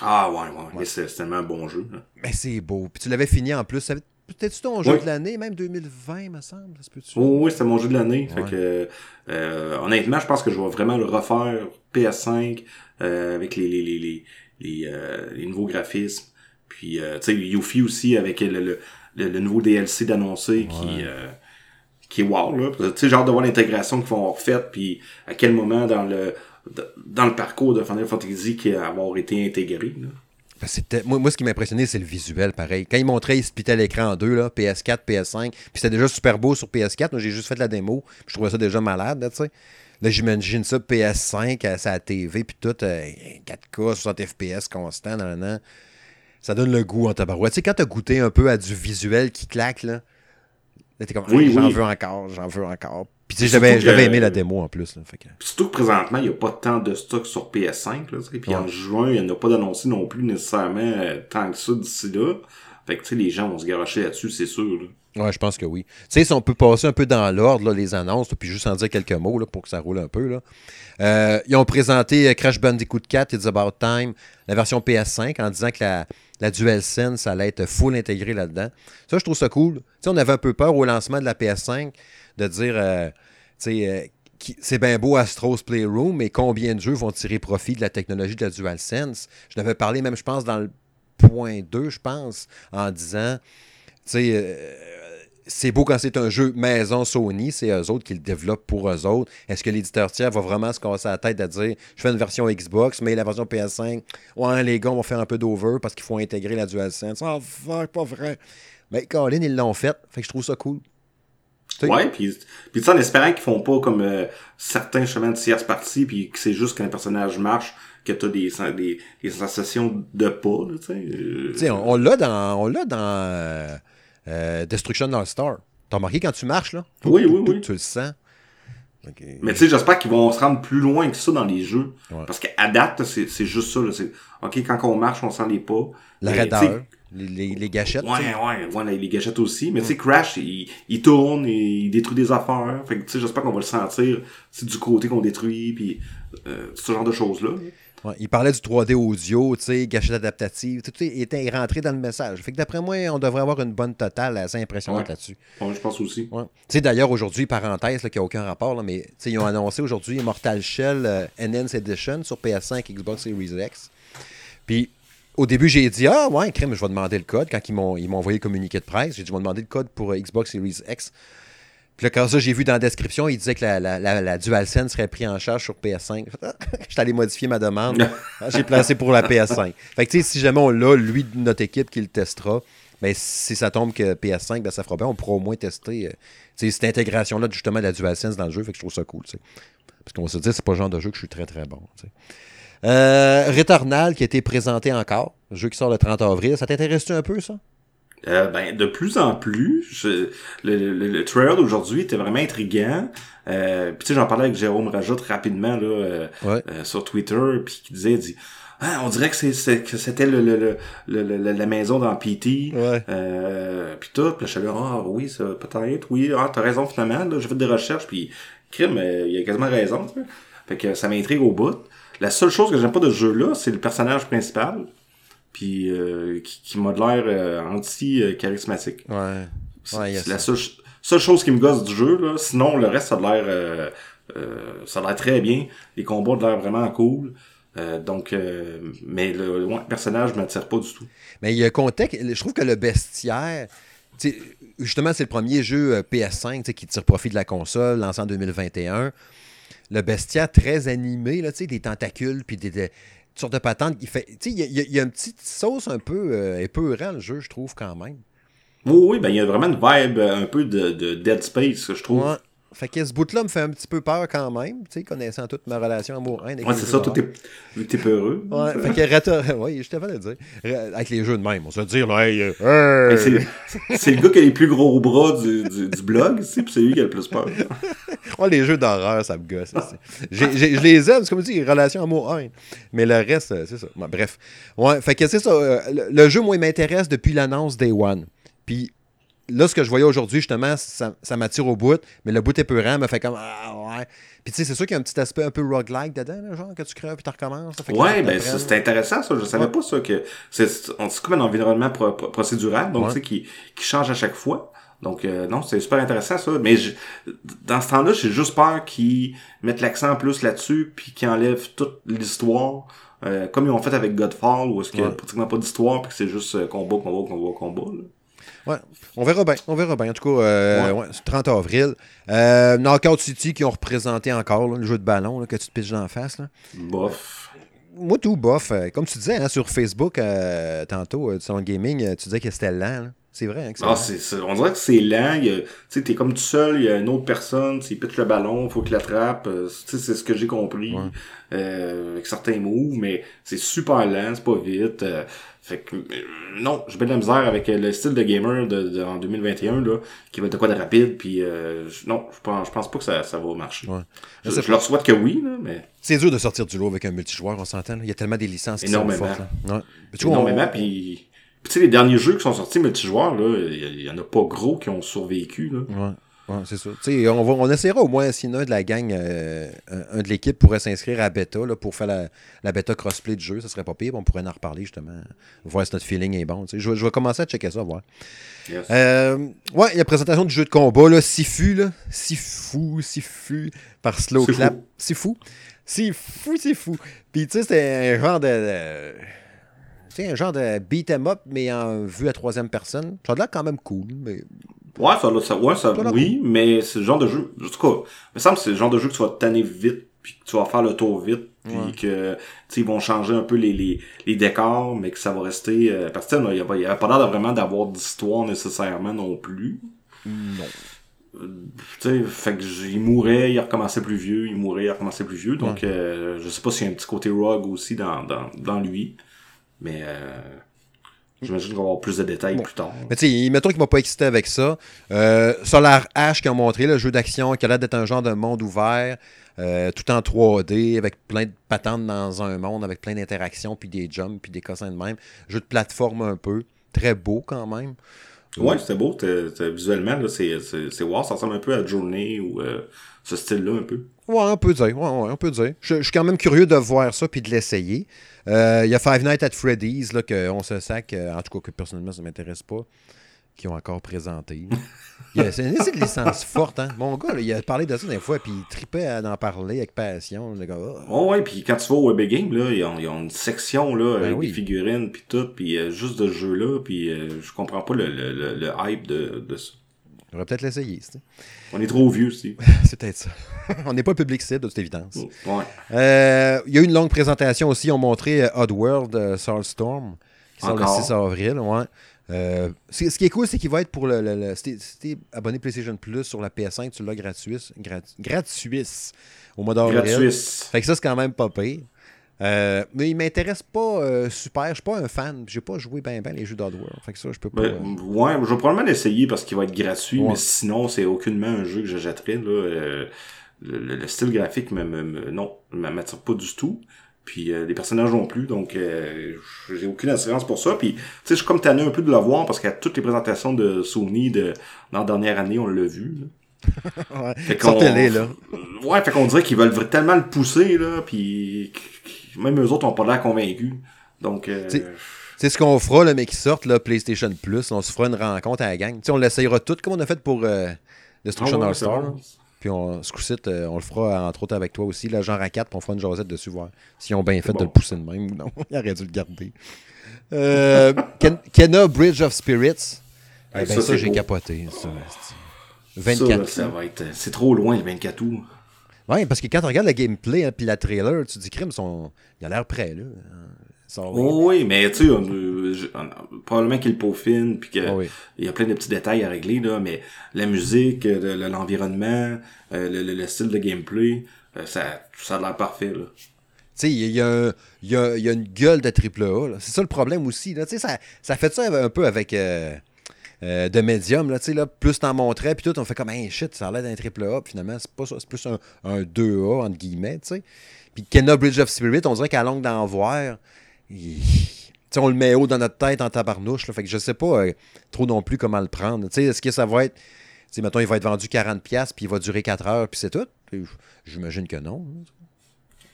B: Ah, ouais, ouais, Mais c'est tellement un bon jeu.
A: Mais c'est beau. Puis tu l'avais fini en plus. Peut-être ton jeu
B: Oui.
A: de l'année, même 2020, me semble. Ça?
B: Oh, oui, c'était mon jeu de l'année. Fait
A: Ouais.
B: que, euh, honnêtement, je pense que je vais vraiment le refaire PS5 euh, avec les les les les, les, euh, les nouveaux graphismes. Puis, euh, tu sais, Yuffie aussi avec le, le, le, le nouveau DLC d'annoncer qui euh, qui est wow là. Tu sais, hâte de voir l'intégration qu'ils vont avoir faite, puis à quel moment dans le dans le parcours de Final Fantasy qui a avoir été intégré. Là.
A: Ben, c'était- moi, ce qui m'a impressionné, c'est le visuel, pareil. Quand ils montraient, ils splittaient l'écran en deux, là, PS4, PS5, puis c'était déjà super beau sur PS4. Moi, j'ai juste fait la démo, je trouvais ça déjà malade, là, tu sais. Là, j'imagine ça, PS5, à sa TV, puis tout, euh, 4K, 60 FPS constant, nan, nan. Ça donne le goût en tabarouette. Tu sais, quand t'as goûté un peu à du visuel qui claque, là, là t'es comme,
B: Oui,
A: j'en veux encore, j'en veux encore. Puis tu sais, j'avais aimé la démo en plus, là, fait que-
B: surtout que présentement, il n'y a pas tant de stock sur PS5. Là, tu sais. puis en juin, il n'y en a pas d'annoncé non plus nécessairement euh, tant que ça d'ici là. Fait que tu sais, les gens vont se garocher là-dessus, c'est sûr. Là.
A: Ouais, je pense que oui. Tu sais, si on peut passer un peu dans l'ordre, les annonces, puis juste en dire quelques mots là, pour que ça roule un peu. Là. Euh, ils ont présenté euh, Crash Bandicoot 4, It's About Time, la version PS5, en disant que la, la DualSense, ça allait être full intégré là-dedans. Ça, je trouve ça cool. On avait un peu peur au lancement de la PS5 de dire, euh, euh, c'est bien beau Astro's Playroom, mais combien de jeux vont tirer profit de la technologie de la DualSense? Je l'avais parlé même, je pense, dans le point 2, je pense, en disant, tu sais, euh, c'est beau quand c'est un jeu maison Sony, c'est eux autres qui le développent pour eux autres. Est-ce que l'éditeur tiers va vraiment se casser la tête à dire je fais une version Xbox, mais la version PS5, ouais, les gars vont faire un peu d'over parce qu'il faut intégrer la DualSense. Oh fuck, pas vrai. Mais Colin, ils l'ont fait. Fait que je trouve ça cool.
B: Ouais, puis, puis tu sais, en espérant qu'ils font pas comme euh, certains chemins de tierce partie, puis que c'est juste quand un personnage marche, que t'as des, des, des sensations de pas, là, tu sais. euh,
A: Tu sais, on, on l'a dans, on l'a dans euh, Destruction All-Star. T'as remarqué quand tu marches, là?
B: Oui, oui, oui.
A: Tu le sens.
B: Mais tu sais, j'espère qu'ils vont se rendre plus loin que ça dans les jeux.
A: Ouais.
B: Parce qu'à date, c'est juste ça. Là, OK, quand on marche, on sent les pas.
A: La raideur, les, les, les gâchettes.
B: Ouais, ouais, ouais, les- gâchettes aussi. Mais tu sais, Crash, il, il tourne, et il détruit des affaires. Fait que tu sais, j'espère qu'on va le sentir. C'est du côté qu'on détruit, puis euh, ce genre de choses-là.
A: Ouais, il parlait du 3D audio, tu sais, gâchette adaptative. Tout était rentré dans le message. Fait que d'après moi, on devrait avoir une bonne totale assez impressionnante
B: Ouais.
A: là-dessus.
B: Ouais, je pense aussi.
A: Ouais. Tu sais, d'ailleurs, aujourd'hui, parenthèse, là, qui n'a aucun rapport, là, mais tu sais, ils ont annoncé aujourd'hui Immortal Shell euh, Enhanced Edition sur PS5, Xbox Series X. Puis, au début, j'ai dit, ah ouais, crème, je vais demander le code. Quand ils m'ont ils m'ont envoyé le communiqué de presse, j'ai dit, je vais demander le code pour euh, Xbox Series X. Puis là, quand ça, j'ai vu dans la description, il disait que la, la, la, la DualSense serait prise en charge sur PS5. (laughs) J'étais allé modifier ma demande. (laughs) j'ai placé pour la PS5. Fait que, tu sais, si jamais on l'a, lui, de notre équipe qui le testera, ben, si ça tombe que PS5, ben, ça fera bien. On pourra au moins tester euh, cette intégration-là, justement, de la DualSense dans le jeu. Fait que je trouve ça cool. Parce qu'on va se dire, c'est pas le genre de jeu que je suis très, très bon. Euh, Returnal qui a été présenté encore, un jeu qui sort le 30 avril. Ça t'intéresse-tu un peu, ça?
B: Euh, ben, de plus en plus, je- le, le, le trailer d'aujourd'hui était vraiment intriguant. Euh, puis tu sais, j'en parlais avec Jérôme Rajoute rapidement là, euh,
A: Ouais.
B: euh, sur Twitter, puis qui disait, dit, ah, on dirait que c'est, que c'était le, le, le, la maison dans PT.
A: Ouais.
B: Euh, puis tout, puis là, je suis là, ah oui, ça peut-être, oui, ah t'as raison finalement, là, j'ai fait des recherches, puis crime, il a quasiment raison. Fait que ça m'intrigue au bout. La seule chose que j'aime pas de ce jeu-là, c'est le personnage principal, puis euh, qui, qui m'a de l'air euh, anti-charismatique.
A: Ouais.
B: C'est
A: Ouais,
B: la seule, seule chose qui me gosse du jeu, là. Sinon, le reste, ça a l'air, euh, ça a l'air très bien. Les combats ont l'air vraiment cool. Donc, mais le ouais, personnage m'attire pas du tout.
A: Mais il y a un contexte. Je trouve que le bestiaire. Justement, c'est le premier jeu euh, PS5 tu sais, qui tire profit de la console, lancé en 2021. Le bestiaire très animé, là, des tentacules, puis des, des- sortes de patentes. Il fait, tu sais, il y, a- il y a- une petite sauce un peu euh, épeurant, le jeu, je trouve, quand même.
B: Oui, oui, ben il y a vraiment une vibe euh, un peu de, de Dead Space, je trouve.
A: Ouais. Fait que ce bout-là me fait un petit peu peur quand même, tu sais, connaissant toute ma relation amour-haine.
B: Ouais, c'est ça, que t'es peureux.
A: Ouais, fait que (laughs) je t'avais le dire. Avec les jeux de même, on se dire, là, hey, euh, hey.
B: c'est, (laughs) c'est le gars qui a les plus gros bras du, du, du blog, tu sais, puis c'est lui qui a le plus peur. (laughs)
A: Moi, les jeux d'horreur, ça me gosse. c'est- je les aime, c'est comme tu dis, relation amour-haine. Mais le reste, euh, c'est ça. Bon, bref. Ouais, fait que c'est ça. euh, le, le jeu, moi, il m'intéresse depuis l'annonce Day One. Puis là, ce que je voyais aujourd'hui, justement, ça, ça m'attire au bout, mais le bout épurant me fait comme Ah ouais. Puis tu sais, c'est sûr qu'il y a un petit aspect un peu roguelike dedans, là, genre que tu crées puis tu recommences. Ça fait
B: Ouais, ben c'est intéressant ça. Je savais
A: Ouais.
B: pas ça que c'est comme un environnement pro- pro- procédural, donc
A: Ouais.
B: tu sais qui qui change à chaque fois. Donc euh, non, c'est super intéressant ça. Mais je- dans ce temps-là, j'ai juste peur qu'ils mettent l'accent plus là-dessus, puis qu'ils enlèvent toute l'histoire. euh, comme ils ont fait avec Godfall, où est-ce qu'il y a pratiquement pas d'histoire, puis que c'est juste euh, combat, combat, combat, combat. là.
A: Ouais, on verra bien, on verra bien. En tout cas, euh, ouais, c'est 30 avril. Euh, Knockout City qui ont représenté encore là, le jeu de ballon là, que tu te pitches dans la face. Là.
B: Bof.
A: Moi, tout bof. euh, comme tu disais hein, sur Facebook euh, tantôt, euh, salon de gaming, tu disais que c'était lent. là. C'est vrai hein, que
B: Ah, c'est- on dirait que c'est lent. il Tu sais, t'es comme tout seul, il y a une autre personne, il pitch le ballon, faut qu'il l'attrape. c'est ce que j'ai compris
A: Ouais.
B: avec certains mots, mais c'est super lent, c'est pas vite. Fait que, euh, non, j'ai bien de la misère avec euh, le style de gamer de, de- en 2021, là, qui va être de quoi de rapide, puis euh, non, je pense, je pense pas que ça, ça va marcher.
A: Ouais.
B: Je, leur souhaite que oui, là, mais
A: C'est dur de sortir du lot avec un multijoueur, on s'entend. Il y a tellement des licences qui sont
B: Énormément.
A: fortes. là. Ouais. Puis, tu vois,
B: énormément,
A: on-
B: puis... puis tu sais, les derniers jeux qui sont sortis multijoueurs, là, il y, y en a pas gros qui ont survécu, là.
A: Ouais, ouais, c'est ça. On, va, on essaiera au moins si un de la gang, euh, un, un de l'équipe pourrait s'inscrire à bêta là, pour faire la, la bêta crossplay du jeu. Ça serait pas pire. On pourrait en reparler justement. Voir si notre feeling est bon. Je, vais- je vais commencer à checker ça, voir.
B: Yes.
A: Euh, ouais, il y a présentation du jeu de combat, là, Sifu, là. Sifu, Sifu, par Slow
B: C'est
A: Clap.
B: fou.
A: Sifu. C'est fou, c'est fou. Puis tu sais, c'est un genre de. sais, un genre de beat 'em up, mais en vue à troisième personne. Ça a l'air quand même cool, mais.
B: Ouais, ça, ça, ouais, ça, oui, mais c'est le genre de jeu, en tout cas, il me semble que c'est le genre de jeu que tu vas te tanner vite, puis que tu vas faire le tour vite, puis
A: Ouais.
B: que, tu sais, ils vont changer un peu les, les, les décors, mais que ça va rester, euh, parce que, il y a, pas- y l'air vraiment d'avoir d'histoire nécessairement non plus.
A: Non.
B: Euh, Tu sais, fait que il mourait, il recommençait plus vieux, il mourait, il recommençait plus vieux, donc, euh, je sais pas s'il y a un petit côté rogue aussi dans, dans, dans lui, mais, euh, j'imagine qu'on va avoir plus de détails
A: Bon.
B: plus tard.
A: Mais tu sais, mettons qu'il m'a pas excité avec ça. Euh, Solar Ash qui ont montré le jeu d'action qui a l'air d'être un genre de monde ouvert, euh, tout en 3D, avec plein de patentes dans un monde, avec plein d'interactions, puis des jumps, puis des cossins de même. Jeu de plateforme un peu. Très beau quand même.
B: Ouais, c'était beau. visuellement, c'est, wow. Ça ressemble un peu à Journey ou euh, ce style-là, un peu.
A: Ouais, on peut dire. Ouais, ouais, on peut dire. Je, je suis quand même curieux de voir ça puis de l'essayer. Euh, Il y a Five Nights at Freddy's, là, qu'on se sac, euh, en tout cas que personnellement, ça ne m'intéresse pas, qui ont encore présenté. C'est une licence forte, hein. Mon gars, là, il a parlé de ça des fois, puis il tripait à en parler avec passion. Le gars, ah.
B: Oh, ouais, puis quand tu vas au Web Game, là, ils ont, ils ont une section, là,
A: Ben
B: avec
A: oui.
B: des figurines, puis tout, puis euh, juste de ce jeu-là, puis euh, je comprends pas le, le, le, le hype de, de ça.
A: On devrait peut-être l'essayer.
B: On est trop vieux, aussi. (laughs)
A: C'est peut-être ça. (laughs) on n'est pas public cible, de toute évidence.
B: Ouais.
A: Euh, Il y a eu une longue présentation aussi. Ils ont montré euh, Oddworld euh, Soulstorm, qui sort
B: Encore?
A: le 6 avril. Ouais. Euh, ce qui est cool, c'est qu'il va être pour le. le, le- si t'es- abonné PlayStation Plus sur la PS5, tu l'as gratuit, gratu- gratuit au mois d'avril.
B: Gratuit.
A: Fait que ça, c'est quand même pas pire. Euh, mais il m'intéresse pas euh, super. Je suis pas un fan. J'ai pas joué bien ben les jeux d'Oddworld. Fait que ça, je peux pas.
B: Ben, ouais, je vais probablement l'essayer parce qu'il va être gratuit,
A: Ouais.
B: mais sinon, c'est aucunement un jeu que je jetterais, là. le, le- le style graphique me, me, me- non, ne m'attire pas du tout. Puis euh, les personnages non plus, donc euh, j'ai aucune assurance pour ça. Puis tu sais, je suis comme tanné un peu de le voir parce qu'à toutes les présentations de Sony de dans la dernière année, on l'a vu. là. (laughs)
A: ouais.
B: Fait qu'on-
A: là.
B: Ouais, fait qu'on dirait qu'ils veulent tellement le pousser là, puis même eux autres ont pas l'air convaincus. Donc euh,
A: Tu sais, C'est ce qu'on fera, le mec qui sortent, là, PlayStation Plus. On se fera une rencontre à la gang. Tu sais, on l'essayera tout, comme on a fait pour euh,
B: ah
A: Destruction
B: ouais,
A: All
B: c'est
A: Star. Puis on, ce coup-ci, euh, on le fera entre autres avec toi aussi, là, genre à 4, puis on fera une jasette dessus, voir s'ils ont bien fait de le pousser de même ou non. (laughs) Il aurait dû le garder. Euh, (laughs) Ken- Kenna Bridge of Spirits. Eh
B: Ouais,
A: ben,
B: ça,
A: j'ai capoté. Ça, c'est-
B: Ça,
A: 24
B: là, ça va être c'est trop loin le 24 août.
A: Ouais, parce que quand tu regardes le gameplay hein, puis la trailer, tu te dis, crime, son... il a l'air prêt, là.
B: Oh, oui, mais tu sais, probablement qu'il peaufine, puis qu'il
A: oui.
B: y a plein de petits détails à régler, là, mais la musique, euh, le- l'environnement, euh, le, le- le style de gameplay, euh, ça, ça a l'air parfait, là.
A: Tu sais, il y, y y a une gueule de triple A. C'est ça le problème aussi. Là. Tu sais, Ça, ça fait ça un peu avec euh, euh, de médium. Là, tu sais, là, plus t'en montrais, puis tout, on fait comme, hey, shit, ça a l'air d'un triple A. Puis finalement, c'est pas ça. C'est plus un, un 2A, entre guillemets. tu sais. Puis Kenna Bridge of Spirit, on dirait qu'à longue d'en voir, il- on le met haut dans notre tête en tabarnouche. Là, fait que je sais pas euh, trop non plus comment le prendre. Est-ce que ça va être. mettons, il va être vendu 40$, puis il va durer 4 heures, puis c'est tout? J'imagine que non.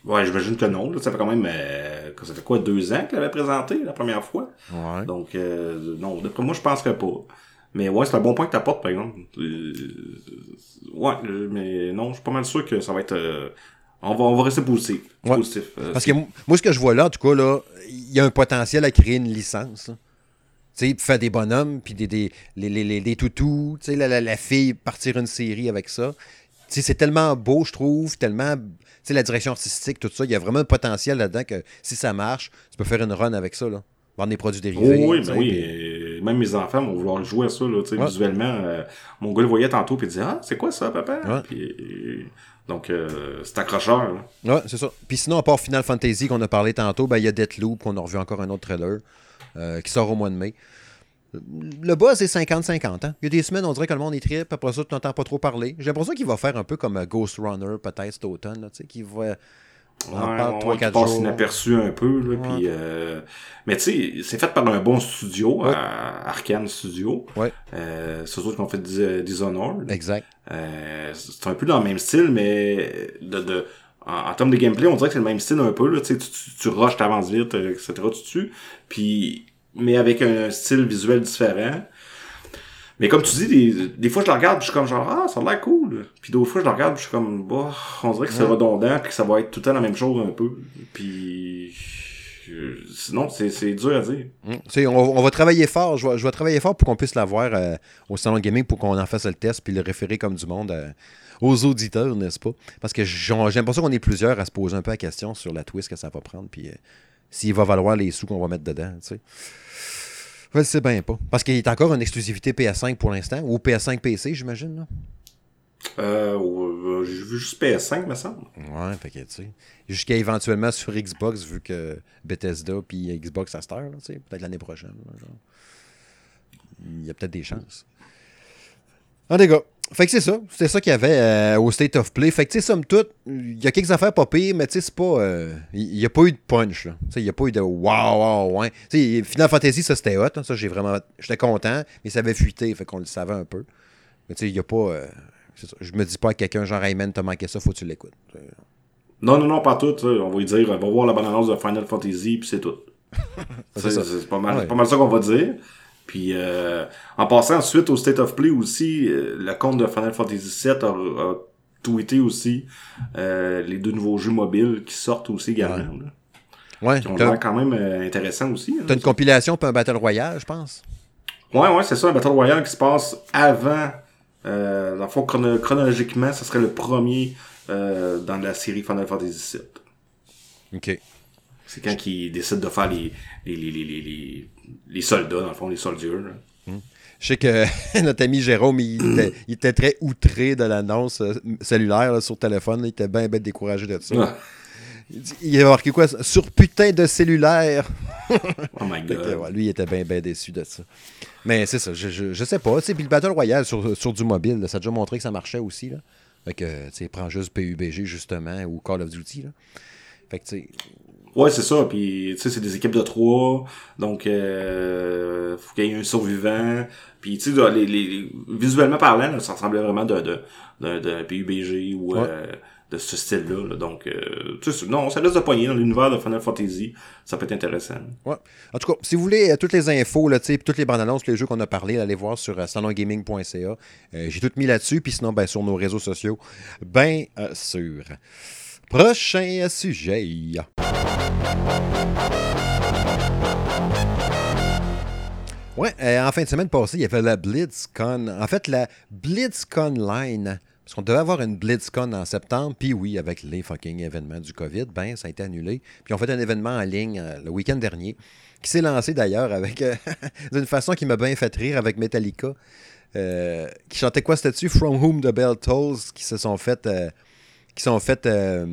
B: Ouais, j'imagine que non. Là. Ça fait quand même. Euh, ça fait quoi, deux ans qu'il avait présenté la première fois?
A: Ouais.
B: Donc, euh, non, d'après moi, je penserais pas. Mais ouais, c'est un bon point que t'apportes, par exemple. Euh, ouais, mais non, je suis pas mal sûr que ça va être. On, va, on va rester positif.
A: Ouais.
B: positif euh,
A: Parce que moi, ce que je vois là, en tout cas, là, il y a un potentiel à créer une licence. Tu sais, faire des bonhommes, puis des, des, les, les, les- toutous, tu sais, la, la, la fille partir une série avec ça. Tu sais, c'est tellement beau, je trouve, tellement. Tu sais, la direction artistique, tout ça, il y a vraiment un potentiel là-dedans que si ça marche, tu peux faire une run avec ça, là. Vendre des produits
B: Oh,
A: dérivés.
B: oui,
A: tu sais,
B: ben oui. Même mes enfants vont vouloir jouer à ça, là, tu sais,
A: Ouais.
B: visuellement. euh, mon gars le voyait tantôt, puis il disait Ah, c'est quoi ça, papa?
A: Ouais.
B: Donc, euh, c'est accrocheur. là.
A: Ouais, c'est ça. Puis sinon, à part Final Fantasy qu'on a parlé tantôt, ben, il y a Deathloop, qu'on a revu encore un autre trailer, euh, qui sort au mois de mai. Le buzz est 50-50. Hein? Il y a des semaines, on dirait que le monde est trip, après ça, tu n'entends pas trop parler. J'ai l'impression qu'il va faire un peu comme euh, Ghost Runner, peut-être cet automne, là, tu sais, qui va. On en
B: Ouais,
A: parle
B: ouais,
A: 3-4
B: qui passe
A: jours.
B: inaperçu un peu, là,
A: Ouais.
B: puis, euh, mais tu sais, c'est fait par un bon studio,
A: Ouais.
B: à Arkane Studio.
A: Ouais.
B: Euh, c'est eux qui ont fait Dis- Dishonored.
A: Exact.
B: Euh, c'est un peu dans le même style, mais de, de en, en termes de gameplay, on dirait que c'est le même style un peu. Là, tu, sais, tu, tu, tu rushes, t'avances vite, euh, etc. Tu tues. Puis, mais avec un style visuel différent. Mais comme tu dis, des, des fois je le regarde, puis je suis comme genre ah ça a l'air cool. Puis d'autres fois je le regarde, puis je suis comme bah on dirait que c'est
A: Ouais.
B: redondant, puis que ça va être tout le temps la même chose un peu. Puis sinon c'est dur à dire.
A: Mm. On, on va travailler fort. Je vais, je vais travailler fort pour qu'on puisse l'avoir euh, au salon gaming pour qu'on en fasse le test puis le référer comme du monde euh, aux auditeurs, n'est-ce pas? Parce que j'ai j'ai l'impression qu'on est plusieurs à se poser un peu la question sur la twist que ça va prendre puis euh, s'il va valoir les sous qu'on va mettre dedans. Tu sais. Je le sais bien pas. Parce qu'il est encore une exclusivité PS5 pour l'instant ou PS5 PC, j'imagine.
B: Euh, euh, j'ai vu juste PS5 me semble.
A: Ouais, fait que, tu sais. Jusqu'à éventuellement sur Xbox, vu que Bethesda puis Xbox à cette heure, tu sais, peut-être l'année prochaine. là, genre. Il y a peut-être des chances. En gars, fait que c'est ça. C'était ça qu'il y avait euh, au State of Play. Fait que, tu sais, somme toute, il y a quelques affaires pas pires, mais tu sais, c'est pas. euh, Il n'y a pas eu de punch, là. Tu sais, il n'y a pas eu de wow, wow. Tu sais, Final Fantasy, ça c'était hot. hein, ça, j'ai vraiment. J'étais content, mais ça avait fuité, fait qu'on le savait un peu. Mais tu sais, il n'y a pas. euh, ça. Je me dis pas à quelqu'un, genre, hey man, t'as manqué ça, faut que tu l'écoutes.
B: Non, non, non, pas tout. On va lui dire, va voir la bande-annonce de Final Fantasy, puis c'est tout. (laughs)
A: C'est
B: pas mal,
A: Ouais.
B: c'est pas mal ça qu'on va dire. Puis euh, en passant ensuite au State of Play aussi, euh, le compte de Final Fantasy VII a, a tweeté aussi euh, les deux nouveaux jeux mobiles qui sortent aussi également. là.
A: Ouais,
B: Qui ont l'air quand même euh, intéressants aussi. hein.
A: t'as une compilation puis un Battle Royale, je pense.
B: Ouais, ouais, c'est ça, un Battle Royale qui se passe avant. Euh, dans le fond, chrono- chronologiquement, ce serait le premier euh, dans la série Final Fantasy VII.
A: OK.
B: C'est quand ils décident de faire les, les, les, les, les, soldats, dans le fond, les soldats. là.
A: Je sais que (laughs) notre ami Jérôme, il était, il était très outré de l'annonce euh, cellulaire là, sur téléphone. Il était bien, bien découragé de ça.
B: Ah.
A: Il, a marqué quoi? Sur putain de cellulaire.
B: Oh my (laughs)
A: que,
B: god.
A: ouais, lui, il était bien, bien déçu de ça. Mais c'est ça, je, je, je sais pas. Puis le Battle Royale sur, sur du mobile, là, ça a déjà montré que ça marchait aussi. Là. Fait que, tu sais, prends juste PUBG, justement, ou Call of Duty. Là. Fait que, tu
B: Ouais, c'est ça. Puis, tu sais, c'est des équipes de trois. Donc, euh, faut qu'il y ait un survivant. Puis, tu sais, les, les, visuellement parlant, là, ça ressemblait vraiment de, de, de, de PUBG ou
A: Ouais.
B: euh, de ce style-là. là. Donc, euh, tu sais, non, ça laisse de poignet dans l'univers de Final Fantasy. Ça peut être intéressant.
A: Ouais. En tout cas, si vous voulez euh, toutes les infos, là, tu sais, puis toutes les bandes annonces, les jeux qu'on a parlé, allez voir sur euh, salongaming.ca. J'ai tout mis là-dessus, puis sinon, ben, sur nos réseaux sociaux, bien sûr. Prochain sujet. Ouais, euh, en fin de semaine passée, il y avait la BlitzCon. En fait, la BlitzCon Line. Parce qu'on devait avoir une BlitzCon en septembre, puis oui, avec les fucking événements du COVID, ben, ça a été annulé. Puis on fait un événement en ligne euh, le week-end dernier, qui s'est lancé d'ailleurs avec euh, (laughs) d'une façon qui m'a bien fait rire avec Metallica. qui chantait quoi c'était-tu? From Whom the Bell Tolls qui se sont fait qui sont fait euh,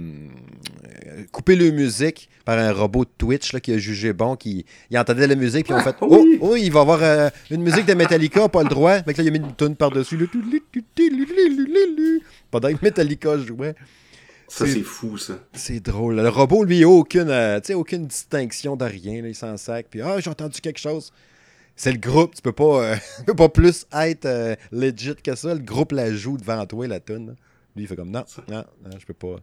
A: couper leur musique par un robot de Twitch là, qui a jugé bon qui il entendait la musique puis ils ont fait
B: Ah,
A: oh,
B: oui.
A: oh il va avoir euh, une musique de Metallica pas le droit fait que là il a mis une tune par dessus pendant que Metallica jouait
B: Ça, c'est fou, ça.
A: C'est drôle. Le robot, lui, il aucune, euh, aucune distinction de rien. Là. Il s'en sac. Puis, ah, j'ai entendu quelque chose. C'est le groupe. Tu peux pas, euh, (laughs) tu peux pas plus être euh, legit que ça. Le groupe la joue devant toi, la tune. Lui, il fait comme non, non, non, je peux pas.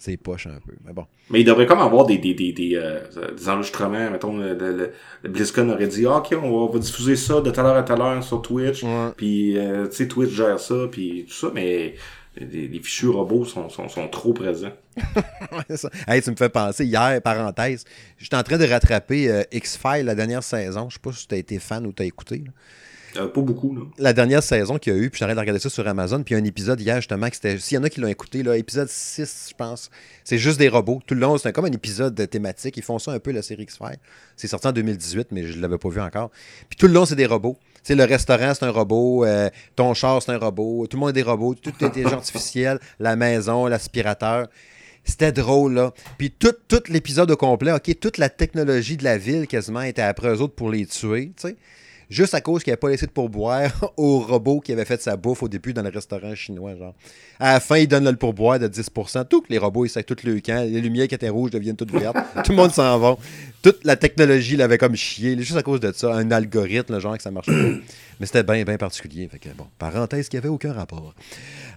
A: C'est poche un peu. Mais bon.
B: Mais il devrait comme avoir des, des, des, des, euh, des enregistrements. Mettons, le, le, le BlizzCon aurait dit, ah, OK, on va, on va diffuser ça de telle heure à telle heure sur Twitch.
A: Ouais.
B: Puis, euh, tu sais, Twitch gère ça, puis tout ça, mais les, les fichus robots sont, sont, sont trop présents. (laughs)
A: Ça. Hey, tu me fais penser, hier, parenthèse, j'étais en train de rattraper euh, X-Files la dernière saison. Je sais pas si tu as été fan ou tu as écouté. là.
B: Euh, pas beaucoup.
A: La dernière saison qu'il y a eu, puis j'arrête de regarder ça sur Amazon, puis un épisode hier justement, c'était. S'il y en a qui l'ont écouté, là, épisode 6, je pense. C'est juste des robots. Tout le long, c'est comme un épisode thématique. Ils font ça un peu, la série X-Files. C'est sorti en 2018, mais je ne l'avais pas vu encore. Puis tout le long, c'est des robots. Le restaurant, c'est un robot. euh, ton char, c'est un robot. Tout le monde est des robots. Tout est artificielle. (laughs) La maison, l'aspirateur. C'était drôle, là. Puis tout, l'épisode au complet, OK, toute la technologie de la ville quasiment était après eux autres pour les tuer. Juste à cause qu'il n'avait pas laissé de pourboire (laughs) au robot qui avait fait sa bouffe au début dans le restaurant chinois, genre. À la fin, il donne le pourboire de 10%. Tout, les robots, ils savent tout le camp. Les lumières qui étaient rouges deviennent toutes vertes. (laughs) tout le monde s'en va. Toute la technologie l'avait comme chié. Juste à cause de ça, un algorithme, genre, que ça marchait pas. (coughs) Mais c'était bien, bien particulier. Fait que, bon, parenthèse qui avait aucun rapport.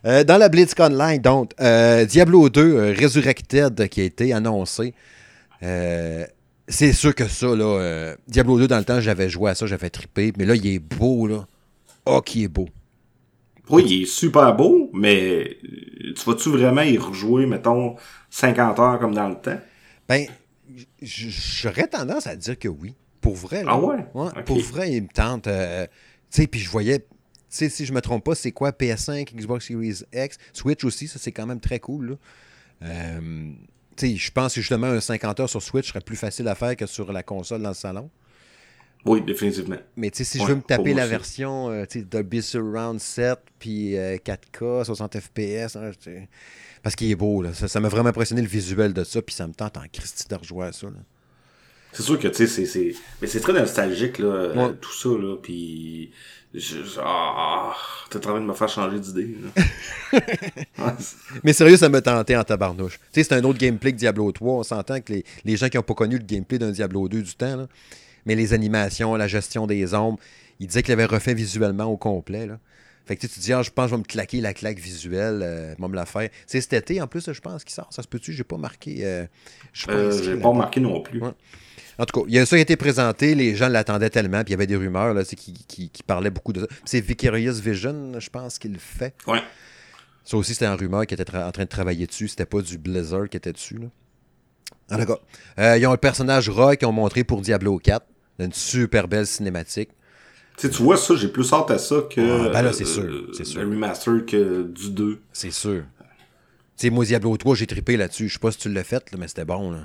A: Euh, dans la BlitzCon Online, donc, euh, Diablo 2 euh, Resurrected qui a été annoncé. Euh, c'est sûr que ça, là, euh, Diablo 2, dans le temps, j'avais joué à ça, j'avais trippé. Mais là, il est beau, là. Oh, qui est beau.
B: Oui, il est super beau, mais euh, tu vas-tu vraiment y rejouer, mettons, 50 heures comme dans le temps?
A: Ben, j'aurais tendance à dire que oui. Pour vrai. là.
B: Ah ouais?
A: Pour vrai, il me tente. euh, tu sais, puis je voyais. Tu sais, si je me trompe pas, c'est quoi PS5, Xbox Series X, Switch aussi, ça c'est quand même très cool. là. Euh, je pense que justement un 50 heures sur Switch serait plus facile à faire que sur la console dans le salon.
B: Oui, définitivement.
A: Mais si
B: Ouais,
A: je veux me taper la
B: aussi.
A: version euh, Dolby Surround 7 puis euh, 4K, 60 FPS, hein, parce qu'il est beau, là. Ça ça m'a vraiment impressionné le visuel de ça, puis ça me tente en Christie de rejouer à ça. là.
B: C'est sûr que, tu sais, c'est, c'est, mais c'est très nostalgique, là, euh,
A: Ouais.
B: tout ça, là, pis, je, je- ah, t'es en train de me faire changer d'idée, là. (laughs) Ouais,
A: Mais sérieux, ça me tentait en tabarnouche. Tu sais, c'est un autre gameplay que Diablo 3. On s'entend que les, les gens qui n'ont pas connu le gameplay d'un Diablo 2 du temps, là, mais les animations, la gestion des ombres, il disait qu'il avait refait visuellement au complet. Là. Fait que tu sais, tu te dis, ah, je pense que je vais me claquer la claque visuelle, euh, me la faire. C'est cet été, en plus, je pense qu'il sort. Ça se peut-tu? J'ai pas marqué. euh, je pas
B: euh, pas remarqué non plus.
A: Ouais. En tout cas, il y a ça qui a été présenté, les gens l'attendaient tellement, puis il y avait des rumeurs là, c'est qui, qui, qui parlaient beaucoup de ça. C'est Vicarious Vision, je pense, qu'il le fait.
B: Ouais.
A: Ça aussi, c'était un rumeur qui était en train de travailler dessus. C'était pas du Blizzard qui était dessus. Là. En tout cas, euh, ils ont le personnage Roy qu'ils ont montré pour Diablo 4. Une super belle cinématique.
B: Tu sais, tu vois, ça, j'ai plus hâte à ça que,
A: Ah, ben là, c'est
B: euh,
A: sûr, c'est sûr.
B: le remaster que du 2.
A: C'est sûr. Tu sais, moi, Diablo 3, j'ai trippé là-dessus. Je sais pas si tu l'as fait, là, mais c'était bon. Là.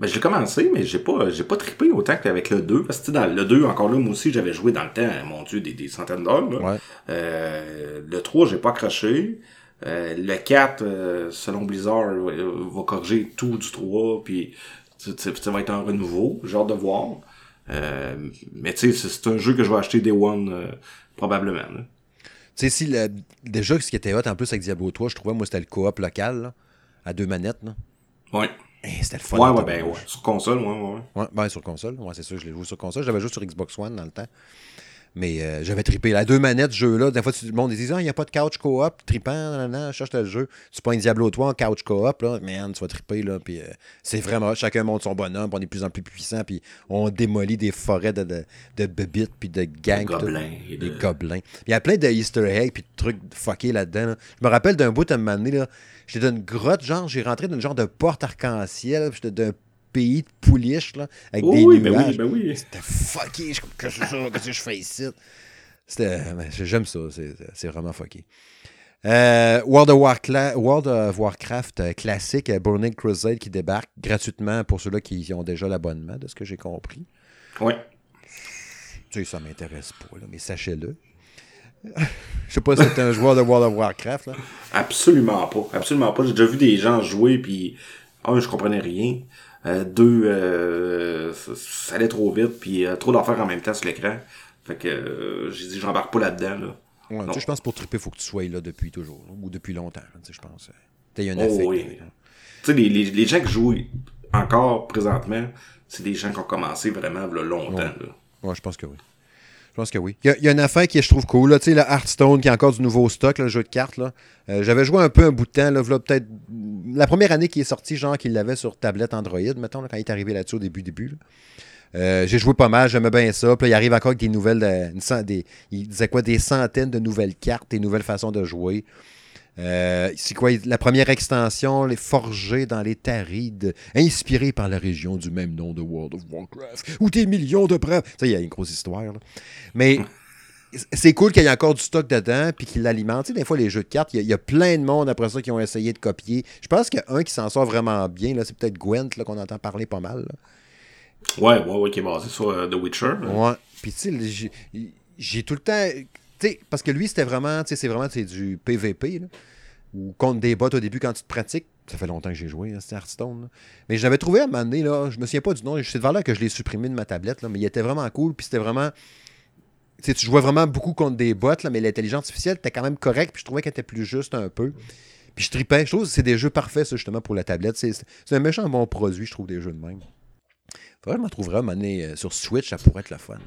B: Ben, j'ai commencé, mais j'ai pas, j'ai pas trippé autant qu'avec le 2. Parce que, dans le 2, encore là, moi aussi, j'avais joué dans le temps, mon dieu, des, des centaines d'heures.
A: Ouais.
B: Euh, le 3, j'ai pas accroché. Euh, le 4, euh, selon Blizzard, euh, va corriger tout du 3, puis ça va être un renouveau. J'ai hâte de voir. Euh, mais tu sais, c'est- c'est un jeu que je vais acheter Day One, euh, probablement. là.
A: Tu sais, si le- déjà, ce qui était hot en plus avec Diablo 3, je trouvais, moi, c'était le coop local, là, à deux manettes. Là.
B: Ouais.
A: Eh, c'était le fun.
B: Ouais, ouais, ben ouais. Sur console, ouais, ouais. Ouais,
A: ben, sur console. Ouais, c'est sûr, je l'ai joué sur console. J'avais joué sur Xbox One dans le temps. Mais euh, j'avais trippé. La deux manettes, ce jeu-là, des fois, tout le monde dit Ah, il n'y a pas de couch co-op, trippant, nan, nan, cherche le jeu. Tu prends un Diablo 3 en couch co-op, là, man, tu vas tripper, là. Puis euh, c'est vraiment, chacun monte son bonhomme, puis on est de plus en plus puissant, puis on démolit des forêts de, de, de bébites, puis de gangs.
B: Des
A: tout.
B: gobelins et
A: Des
B: de-
A: gobelins. Il y a plein de Easter eggs, puis de trucs fuckés là-dedans. là. Je me rappelle d'un bout à un moment donné, là, j'étais dans une grotte, genre, j'ai rentré dans une genre de porte arc-en-ciel, puis j'étais d'un pays de pouliches, là, avec
B: Oh
A: des
B: oui, ben
A: nuages.
B: oui, ben oui.
A: C'était fucké. Qu'est-ce que c'est ça? Qu'est-ce que je fais ici? C'était. ben, J'aime ça. C'est vraiment fucké. Euh, World, of Warcla- World of Warcraft euh, classique, euh, Burning Crusade qui débarque gratuitement pour ceux-là qui ont déjà l'abonnement, de ce que j'ai compris.
B: Ouais.
A: Tu sais, ça m'intéresse pas, là, mais sachez-le. (laughs) Je sais pas si c'est un joueur de World of Warcraft. Là.
B: Absolument pas. Absolument pas. J'ai déjà vu des gens jouer, puis un, je comprenais rien. Euh, deux, euh, ça, allait trop vite, puis euh, trop d'affaires en même temps sur l'écran. Fait que j'ai dit, j'embarque pas là-dedans. Là.
A: Ouais, tu je pense que pour triper, il faut que tu sois là depuis toujours, là, ou depuis longtemps, tu je pense. Tu Il y a un
B: Oh oui.
A: là.
B: sais, les, les, les gens qui jouent encore présentement, c'est des gens qui ont commencé vraiment là, longtemps.
A: Ouais.
B: Là.
A: Ouais, je pense que oui. Je pense que oui. Il y, a, a une affaire qui je trouve cool. Là. Tu sais, le Hearthstone, qui est encore du nouveau stock, le jeu de cartes. Euh, J'avais joué un peu un bout de temps. Peut-être la première année qui est sorti, genre qu'il l'avait sur tablette Android, mettons, quand il est arrivé là-dessus au début, début. Euh, j'ai joué pas mal, j'aimais bien ça. Puis il arrive encore avec des nouvelles. euh, des, il disait quoi Des centaines de nouvelles cartes, des nouvelles façons de jouer. Euh, c'est quoi la première extension, les forgés dans les Tarides, inspirés par la région du même nom de World of Warcraft, où des millions de preuves. Ça, il y a une grosse histoire. là. Mais c'est cool qu'il y ait encore du stock dedans puis qu'il l'alimente. Tu sais, des fois, les jeux de cartes, il y, a- il y a plein de monde après ça qui ont essayé de copier. Je pense qu'il y a un qui s'en sort vraiment bien. là, C'est peut-être Gwent qu'on entend parler pas mal. là.
B: Ouais, ouais, ouais, qui est basé sur euh, The Witcher. là.
A: Ouais. Puis tu sais, j'ai tout le temps. Parce que lui, c'était vraiment. C'est vraiment du PVP. Ou contre des bots au début quand tu te pratiques. Ça fait longtemps que j'ai joué, hein, c'était Hearthstone. là. Mais j'avais trouvé à un moment donné, je me souviens pas du nom, c'est de valeur que je l'ai supprimé de ma tablette, mais il était vraiment cool. Puis c'était vraiment. Tu sais, tu jouais vraiment beaucoup contre des bots, mais l'intelligence artificielle était quand même correcte, puis je trouvais qu'elle était plus juste un peu. Puis je tripais. Je trouve que c'est des jeux parfaits, ça, justement, pour la tablette. C'est un méchant bon produit, je trouve, des jeux de même. Faudrait que je m'en trouverais à un moment donné, euh, sur Switch, ça pourrait être le fun.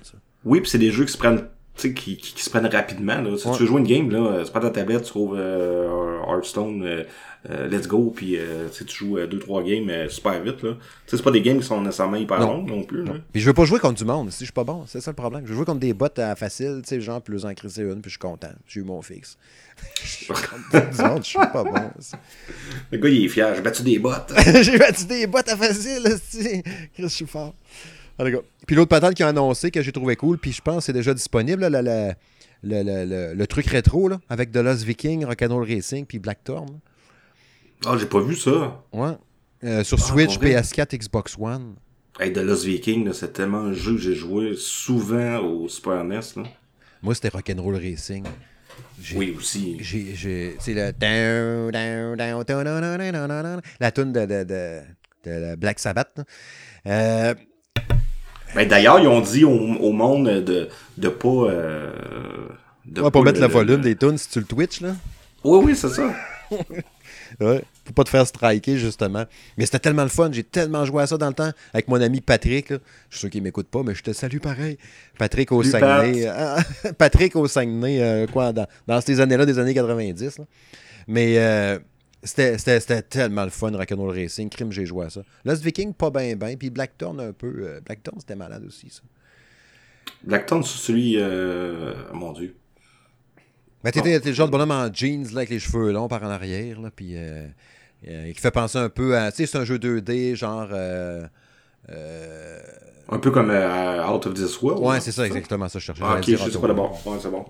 B: Oui, puis c'est des jeux qui se prennent tu sais, qui, qui, qui se prennent rapidement. Là. Si
A: Ouais.
B: tu veux jouer une game, là, c'est pas ta tablette, tu trouves euh, Hearthstone, euh, euh, let's go, puis tu joues 2-3 games super vite. Là. C'est pas des games qui sont nécessairement hyper
A: Non.
B: longues non plus. Là.
A: Puis je veux pas jouer contre du monde, si je suis pas bon, c'est ça le problème. Je veux jouer contre des bots à facile, tu sais, genre, plus en crisser une, puis je suis content. J'ai eu mon fixe. (laughs) Je suis contre du monde, je suis pas bon. (laughs)
B: Le gars, il est fier, j'ai battu des bottes. (laughs)
A: J'ai battu des bots à facile, je suis fort. Puis l'autre patate qui a annoncé que j'ai trouvé cool, puis je pense que c'est déjà disponible, le, truc rétro avec The Lost Viking, Rock'n'Roll Racing, puis Blackthorn.
B: Ah, j'ai pas vu ça.
A: Ouais. Sur Switch, PS4, Xbox One.
B: Hey, The Lost Viking, c'est tellement un jeu que j'ai joué souvent au Super NES.
A: Moi, c'était Rock'n'Roll Racing.
B: Oui, aussi.
A: C'est le. La tune de, de Black Sabbath. Euh,
B: ben, D'ailleurs, ils ont dit au, au monde de, de pas... Euh, de
A: ouais,
B: pas
A: mettre le, volume des tunes si tu le Twitch là.
B: Oui, oui, c'est ça. (laughs)
A: Ouais. Pour pas te faire striker justement. Mais c'était tellement le fun, j'ai tellement joué à ça dans le temps avec mon ami Patrick. là. Je suis sûr qu'il m'écoute pas, mais je te salue pareil. Patrick au Saguenay. euh, (laughs) Patrick au Saguenay, euh, quoi, dans, dans ces années-là, des années 90. là. Mais euh, c'était, tellement le fun, Rock'n'Roll Racing. Crime, j'ai joué à ça. Lost Viking, pas bien, bien. Puis Blackthorn, un peu. euh, Blackthorn, c'était malade aussi, ça.
B: Blackton, c'est celui... Euh... Mon Dieu.
A: Mais t'étais, t'es le genre de bonhomme en jeans, là, avec les cheveux longs par en arrière, là, puis euh, euh, qui fait penser un peu à. Tu sais, c'est un jeu 2D, genre.
B: Un peu comme Out of This World.
A: Ouais,
B: là,
A: c'est ça, exactement ça, je cherchais.
B: Ah, ok, je sais pas d'abord. Ouais, c'est bon.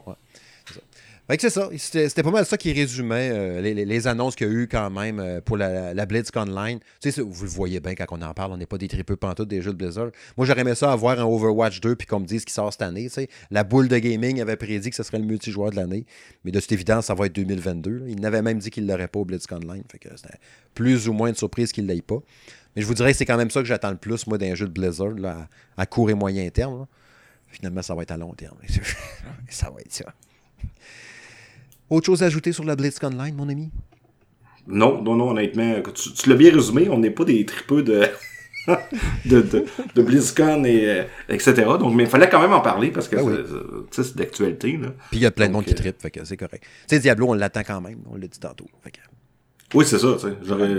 A: Fait que c'est ça. C'était pas mal ça qui résumait euh, les, annonces qu'il y a eu quand même euh, pour la, la Online. Tu sais, vous le voyez bien quand on en parle, on n'est pas des tripeux pantoutes des jeux de Blizzard. Moi, j'aurais aimé ça avoir un Overwatch 2 puis qu'on me dise qu'il sort cette année. La boule de gaming avait prédit que ce serait le multijoueur de l'année. Mais de toute évidence, ça va être 2022. là. Il n'avait même dit qu'il l'aurait pas au BlizzCon Online. Fait que c'était plus ou moins une surprise qu'il ne l'ait pas. Mais je vous dirais que c'est quand même ça que j'attends le plus, moi, d'un jeu de Blizzard, là, à, court et moyen terme. Finalement, ça va être à long terme. (laughs) ça va être ça. Autre chose à ajouter sur la BlizzCon Online, mon ami?
B: Non, non, non, honnêtement, tu, tu l'as bien résumé, on n'est pas des tripeux de, (laughs) de, de, de BlizzCon et euh, etc. Donc, mais il fallait quand même en parler parce que
A: oui.
B: c'est- d'actualité.
A: Puis il y a plein de
B: Donc,
A: monde qui
B: euh,
A: fait que c'est correct. Tu sais, Diablo, on l'attend quand même, on l'a dit tantôt. Fait que-
B: Oui, c'est ça. J'aurais.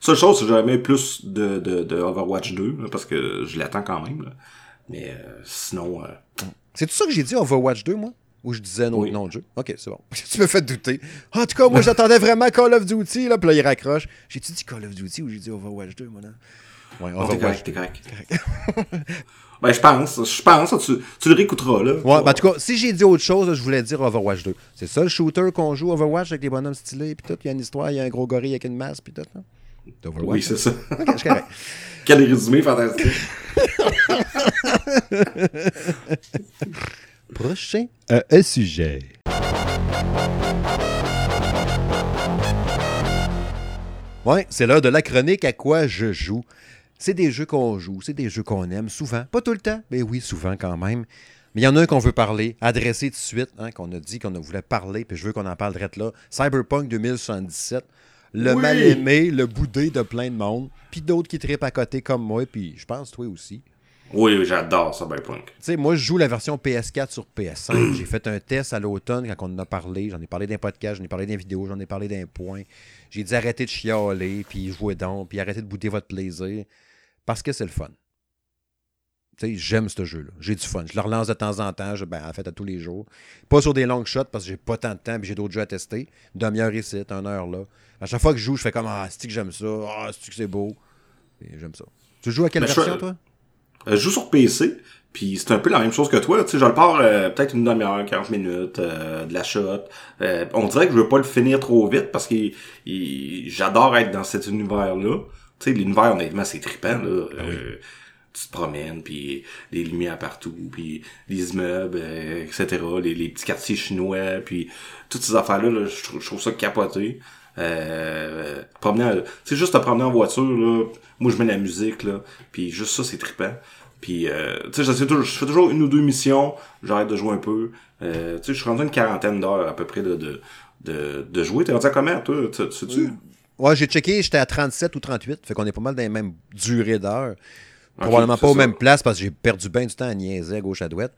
B: Seule chose, c'est que j'aurais aimé plus de, de, de Overwatch 2, là, parce que je l'attends quand même. Là. Mais euh, sinon, euh,
A: C'est tout ça que j'ai dit Overwatch 2, moi? Ou je disais
B: Oui.
A: nom de jeu? Ok, c'est bon. (laughs) tu me fais douter. En tout cas, moi, j'attendais vraiment Call of Duty, là, puis là, il raccroche. J'ai-tu dit Call of Duty ou j'ai dit Overwatch 2, moi, là? Ouais,
B: correct, t'es correct. (laughs) ben, je pense, je pense, tu, tu le réécouteras, là.
A: Ouais, ben, en tout cas, si j'ai dit autre chose, là, je voulais dire Overwatch 2. C'est ça le shooter qu'on joue Overwatch avec les bonhommes stylés, puis tout. Il y a une histoire, il y a un gros gorille avec une masse, puis tout. Là.
B: Oui, c'est ça.
A: Ok, je correct. (laughs)
B: Quel résumé fantastique.
A: Prochain euh, un sujet. Ouais, c'est l'heure de la chronique à quoi je joue. C'est des jeux qu'on joue, c'est des jeux qu'on aime souvent. Pas tout le temps, mais oui, souvent quand même. Mais il y en a un qu'on veut parler, adressé tout de suite, hein, qu'on a dit qu'on voulait parler, puis je veux qu'on en parle direct là. Cyberpunk 2077. le
B: Oui.
A: mal-aimé, le boudé de plein de monde, puis d'autres qui trippent à côté comme moi, puis je pense toi aussi.
B: Oui, oui, j'adore Cyberpunk.
A: Tu sais, moi, je joue la version PS4 sur PS5. (clears throat) J'ai fait un test à l'automne quand on en a parlé. J'en ai parlé d'un podcast, j'en ai parlé d'un vidéo, j'en ai parlé d'un point. J'ai dit arrêtez de chialer, puis jouez donc, puis arrêtez de bouder votre plaisir. Parce que c'est le fun. Tu sais, j'aime ce jeu-là. J'ai du fun. Je le relance de temps en temps, je- ben, en fait, à tous les jours. Pas sur des longs shots parce que j'ai pas tant de temps, puis j'ai d'autres jeux à tester. Demi-heure ici, une heure là. À chaque fois que je joue, je fais comme Ah, c'est que j'aime ça? Ah, c'est que c'est beau? Et j'aime ça. Tu joues à quelle
B: Ben, je-
A: version, toi?
B: Je joue sur PC, puis c'est un peu la même chose que toi. Tu sais, je le pars euh, peut-être une demi-heure, 40 minutes, euh, de la shot. Euh, on dirait que je veux pas le finir trop vite parce que j'adore être dans cet univers-là. Tu sais, l'univers, honnêtement, c'est trippant, là. Euh, tu te promènes, puis les lumières partout, puis les immeubles, euh, etc., les, les petits quartiers chinois, puis toutes ces affaires-là, là, je, trouve, je trouve ça capoté. Euh, promener, sais, juste te promener en voiture, là, moi je mets la musique, là, puis juste ça, c'est trippant. Puis, euh, tu sais, je fais toujours une ou deux missions, j'arrête de jouer un peu. Euh, tu sais, je suis rendu à une quarantaine d'heures à peu près de, de, de, de jouer. T'es rendu à combien, toi? Tu tu sais-tu?
A: Ouais, j'ai checké, j'étais à 37 ou 38, fait qu'on est pas mal dans les mêmes durées d'heures. Probablement
B: c'est
A: pas aux mêmes places parce que j'ai perdu bien du temps à niaiser à gauche à droite.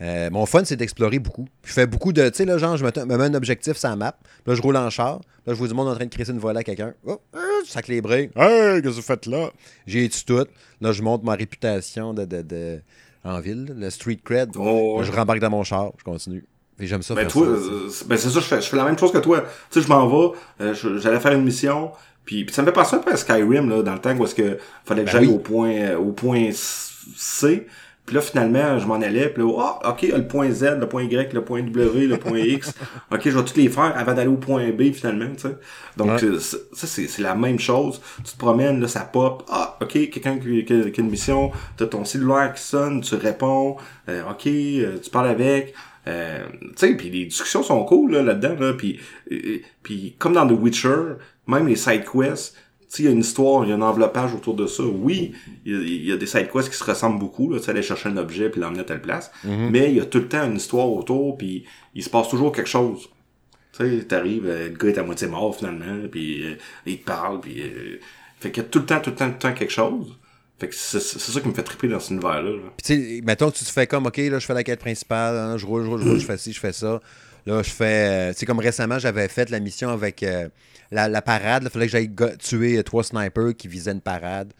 A: Euh, mon fun, c'est d'explorer beaucoup. Je fais beaucoup de. Tu sais, là, genre, je me, me mets un objectif sur la map. Là, je roule en char. Là, je vois du monde en train de crisser une volée à quelqu'un. Oh, euh, sac les. Hey, qu'est-ce que vous faites là? J'ai tu tout. Là, je monte ma réputation de, de, de- en ville, le street cred.
B: Oh,
A: Là, je rembarque dans mon char. Je continue. Et j'aime ça
B: Ben
A: faire
B: toi,
A: ça.
B: euh, c'est- ben c'est ça, je fais, je fais la même chose que toi. Tu sais, je m'en vais, euh, j'allais faire une mission, puis, puis ça me fait penser un peu à Skyrim, là, dans le temps où est-ce que fallait que
A: Ben
B: j'aille
A: oui.
B: au point au point C. Puis là, finalement, je m'en allais, puis là, ah, ok, le point Z, le point Y, le point W, le point X. (laughs) ok, je vais tous les faire avant d'aller au point B, finalement, tu sais. Donc,
A: Ouais.
B: euh, ça, c'est c'est la même chose. Tu te promènes, là, ça pop. Ah, ok, quelqu'un qui, qui, qui a une mission, t'as ton cellulaire qui sonne, tu réponds. Euh, ok, euh, tu parles avec. Euh, tu sais, puis les discussions sont cool là, là-dedans, là, puis euh, puis comme dans The Witcher, même les side quests, il y a une histoire, il y a un enveloppage autour de ça. Oui, il y a, il y a des side quests qui se ressemblent beaucoup, tu sais, aller chercher un objet puis l'emmener à telle place, mais il y a tout le temps une histoire autour, puis il se passe toujours quelque chose. Tu sais, t'arrives, euh, le gars est à moitié mort finalement, puis euh, il te parle, puis euh, fait qu'il y a tout le temps, tout le temps, tout le temps quelque chose. Fait que c'est c'est ça qui me fait triper dans cet univers-là. là.
A: Puis tu sais, mettons que tu te fais comme, OK, là, je fais la quête principale, hein, je roule, je roule, je roule, je fais ci, je fais ça. Là, je fais. Tu sais, comme récemment, j'avais fait la mission avec euh, la, la parade. Il fallait que j'aille tuer euh, trois snipers qui visaient une parade.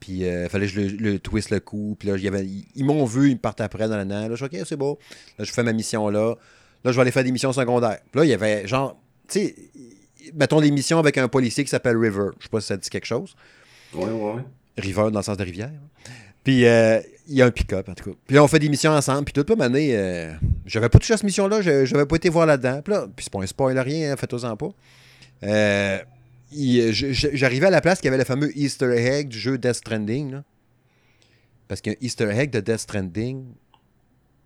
A: Puis il fallait que je le, le twist le coup. Puis là, il y avait- ils, ils m'ont vu, ils me partent après dans le Là, je suis OK, c'est beau. Là, je fais ma mission là. Là, je vais aller faire des missions secondaires. Puis là, il y avait genre. Tu sais, mettons des missions avec un policier qui s'appelle River. Je sais pas si ça dit quelque chose.
B: Ouais, ouais, ouais.
A: River dans le sens de rivière. Puis euh, il y a un pick-up, en tout cas. Puis là, on fait des missions ensemble. Puis toute la année, euh, j'avais pas touché à cette mission-là. je- J'avais pas été voir là-dedans. Puis là, puis c'est pas un spoil, rien, hein, faites-en pas. Euh, J'arrivais à la place qu'il y avait le fameux Easter egg du jeu Death Stranding. là. Parce qu'il y a un Easter egg de Death Stranding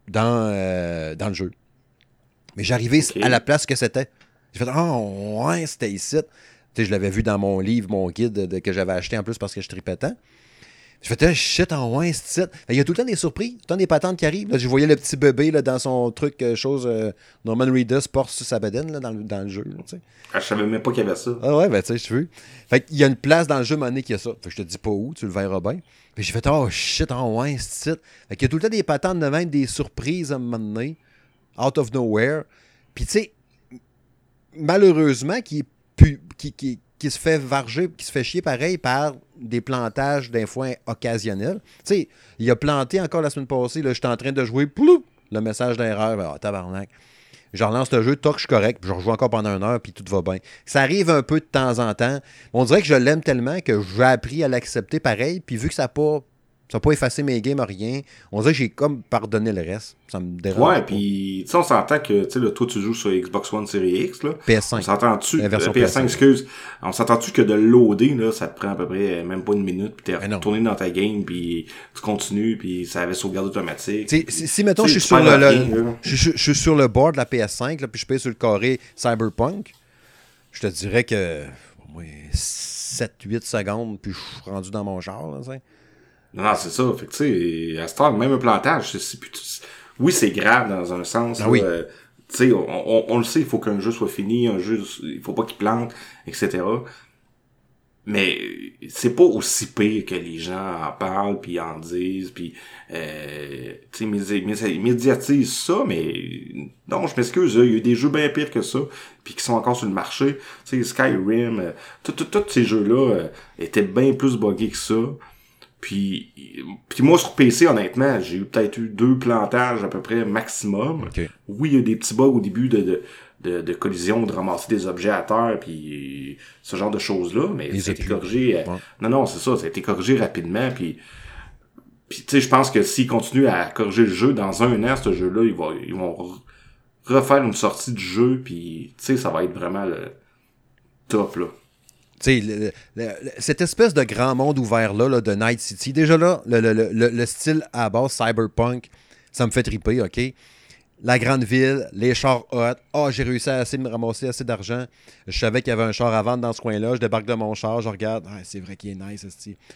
A: dans, euh, dans le jeu. Mais j'arrivais à la place que c'était. J'ai fait Ah, ouais, c'était ici. Tu sais, je l'avais vu dans mon livre, mon guide de- de- que j'avais acheté en plus parce que je tripais tant. Je fais, shit, en ouais, c'est ici. Il y a tout le temps des surprises, tout le temps des patentes qui arrivent. Là, je voyais le petit bébé là, dans son truc, euh, chose, euh, Norman Reedus porte sur sa bedaine là, dans, le, dans le jeu. là.
B: Ah, je savais même pas qu'il y avait ça.
A: Ah ouais, ben tu sais, je veux. Fait qu'il y a une place dans le jeu, donné, qui a ça. Fait que je te dis pas où, tu le verras bien. Puis j'ai fait, oh shit, oh ouais, c'est it. Fait qu'il y a tout le temps des patentes de même, des surprises à un moment donné, out of nowhere. Puis tu sais, malheureusement, qui, est pu- qui, qui, qui se fait varger, qui se fait chier pareil par des plantages d'un foin occasionnels. Tu sais, il a planté encore la semaine passée, là, j'étais en train de jouer, le message d'erreur, ah, tabarnak. Je relance le jeu, toc, je suis correct, je rejoue encore pendant une heure, puis tout va bien. Ça arrive un peu de temps en temps. On dirait que je l'aime tellement que j'ai appris à l'accepter pareil, puis vu que ça n'a pas, ça a pas effacé mes games, rien, on dirait que j'ai comme pardonné le reste. Ça me dérange.
B: Ouais, puis tu sais, on s'entend que tu sais, toi tu joues sur Xbox One Series X là. On
A: PS5.
B: s'entend-tu
A: La version
B: euh, PS5,
A: PS5.
B: excuse. On s'entend-tu que de loader là, ça te prend à peu près euh, même pas une minute puis t'es retourné dans ta game puis tu continues puis ça avait sauvegarde automatique.
A: Sais, si, si, mettons, je suis sur le, je, suis- je suis sur le board de la PS5, là, puis je paye sur le carré Cyberpunk, je te dirais que au moins 7-8 secondes, puis je suis rendu dans mon char. Là, tu sais.
B: Non, non, c'est ça. Fait que tu sais, à ce temps, même un plantage, c'est- oui, c'est grave dans un sens. Là,
A: oui.
B: euh, tu sais, on, on, on le sait, il faut qu'un jeu soit fini, un jeu, il faut pas qu'il plante, etc. mais c'est pas aussi pire que les gens en parlent puis en disent puis euh, tu sais médiatisent ça mais non je m'excuse il y a eu des jeux bien pires que ça puis qui sont encore sur le marché tu sais Skyrim euh, tous ces jeux là euh, étaient bien plus buggés que ça puis puis moi sur PC honnêtement j'ai eu peut-être eu deux plantages à peu près maximum oui il y a des petits bugs au début de, de de, de collision, de ramasser des objets à terre, puis ce genre de choses-là, mais ça a été corrigé. Euh, non, non, c'est ça, ça a été corrigé rapidement, puis puis tu sais, je pense que s'ils continuent à corriger le jeu, dans un an, ce jeu-là, ils vont, ils vont refaire une sortie du jeu, puis tu sais, ça va être vraiment le top, là.
A: Tu sais, cette espèce de grand monde ouvert-là là, de Night City, déjà là, le, le, le, style à base cyberpunk, ça me fait triper, OK? la grande ville, les chars hot. Ah, j'ai réussi à me ramasser assez d'argent. Je savais qu'il y avait un char à vendre dans ce coin-là. Je débarque de mon char, je regarde. Ah, c'est vrai qu'il est nice,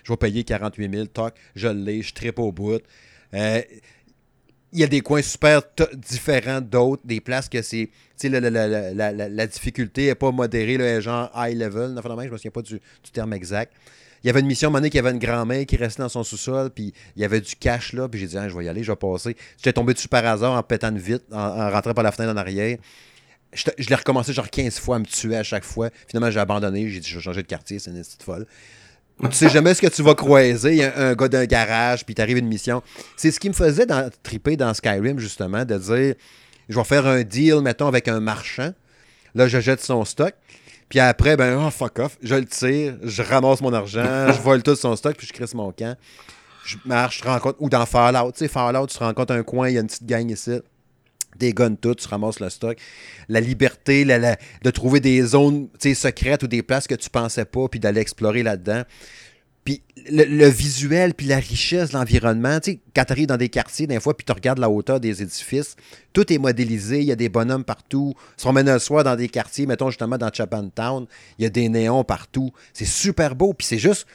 A: Je vais payer 48 000. Toc, je l'ai, je tripe au bout. Euh, il y a des coins super différents d'autres, des places que c'est. La, la, la, la, difficulté n'est pas modérée, là, genre high level. je me souviens pas du, terme exact il y avait une mission, à un moment donné, qu'il y avait une grand-mère qui restait dans son sous-sol, puis il y avait du cash là, puis j'ai dit, ah, je vais y aller, je vais passer. J'étais tombé dessus par hasard en pétant vite, en, rentrant par la fenêtre en arrière. Je, l'ai recommencé genre 15 fois à me tuer à chaque fois. Finalement, j'ai abandonné, j'ai dit, je vais changer de quartier, c'est une petite folle. Tu sais jamais ce que tu vas croiser. Il y a un, gars d'un garage, puis t'arrives une mission. C'est ce qui me faisait dans, triper dans Skyrim, justement, de dire je vais faire un deal, mettons, avec un marchand. Là, je jette son stock. Puis après, ben, oh, fuck off, je le tire, je ramasse mon argent, (laughs) je vole tout son stock, puis je crisse mon camp. Je marche, je rencontre, ou dans Fallout, tu sais, Fallout, tu rencontres un coin, il y a une petite gang ici, des guns tout, tu ramasses le stock. La liberté, de trouver des zones secrètes ou des places que tu pensais pas, puis d'aller explorer là-dedans. Puis le, visuel, puis la richesse de l'environnement, quand tu arrives dans des quartiers, des fois, puis tu regardes la hauteur des édifices, tout est modélisé, il y a des bonhommes partout. Si on mène un soir dans des quartiers, mettons justement dans Town, il y a des néons partout. C'est super beau, puis c'est juste.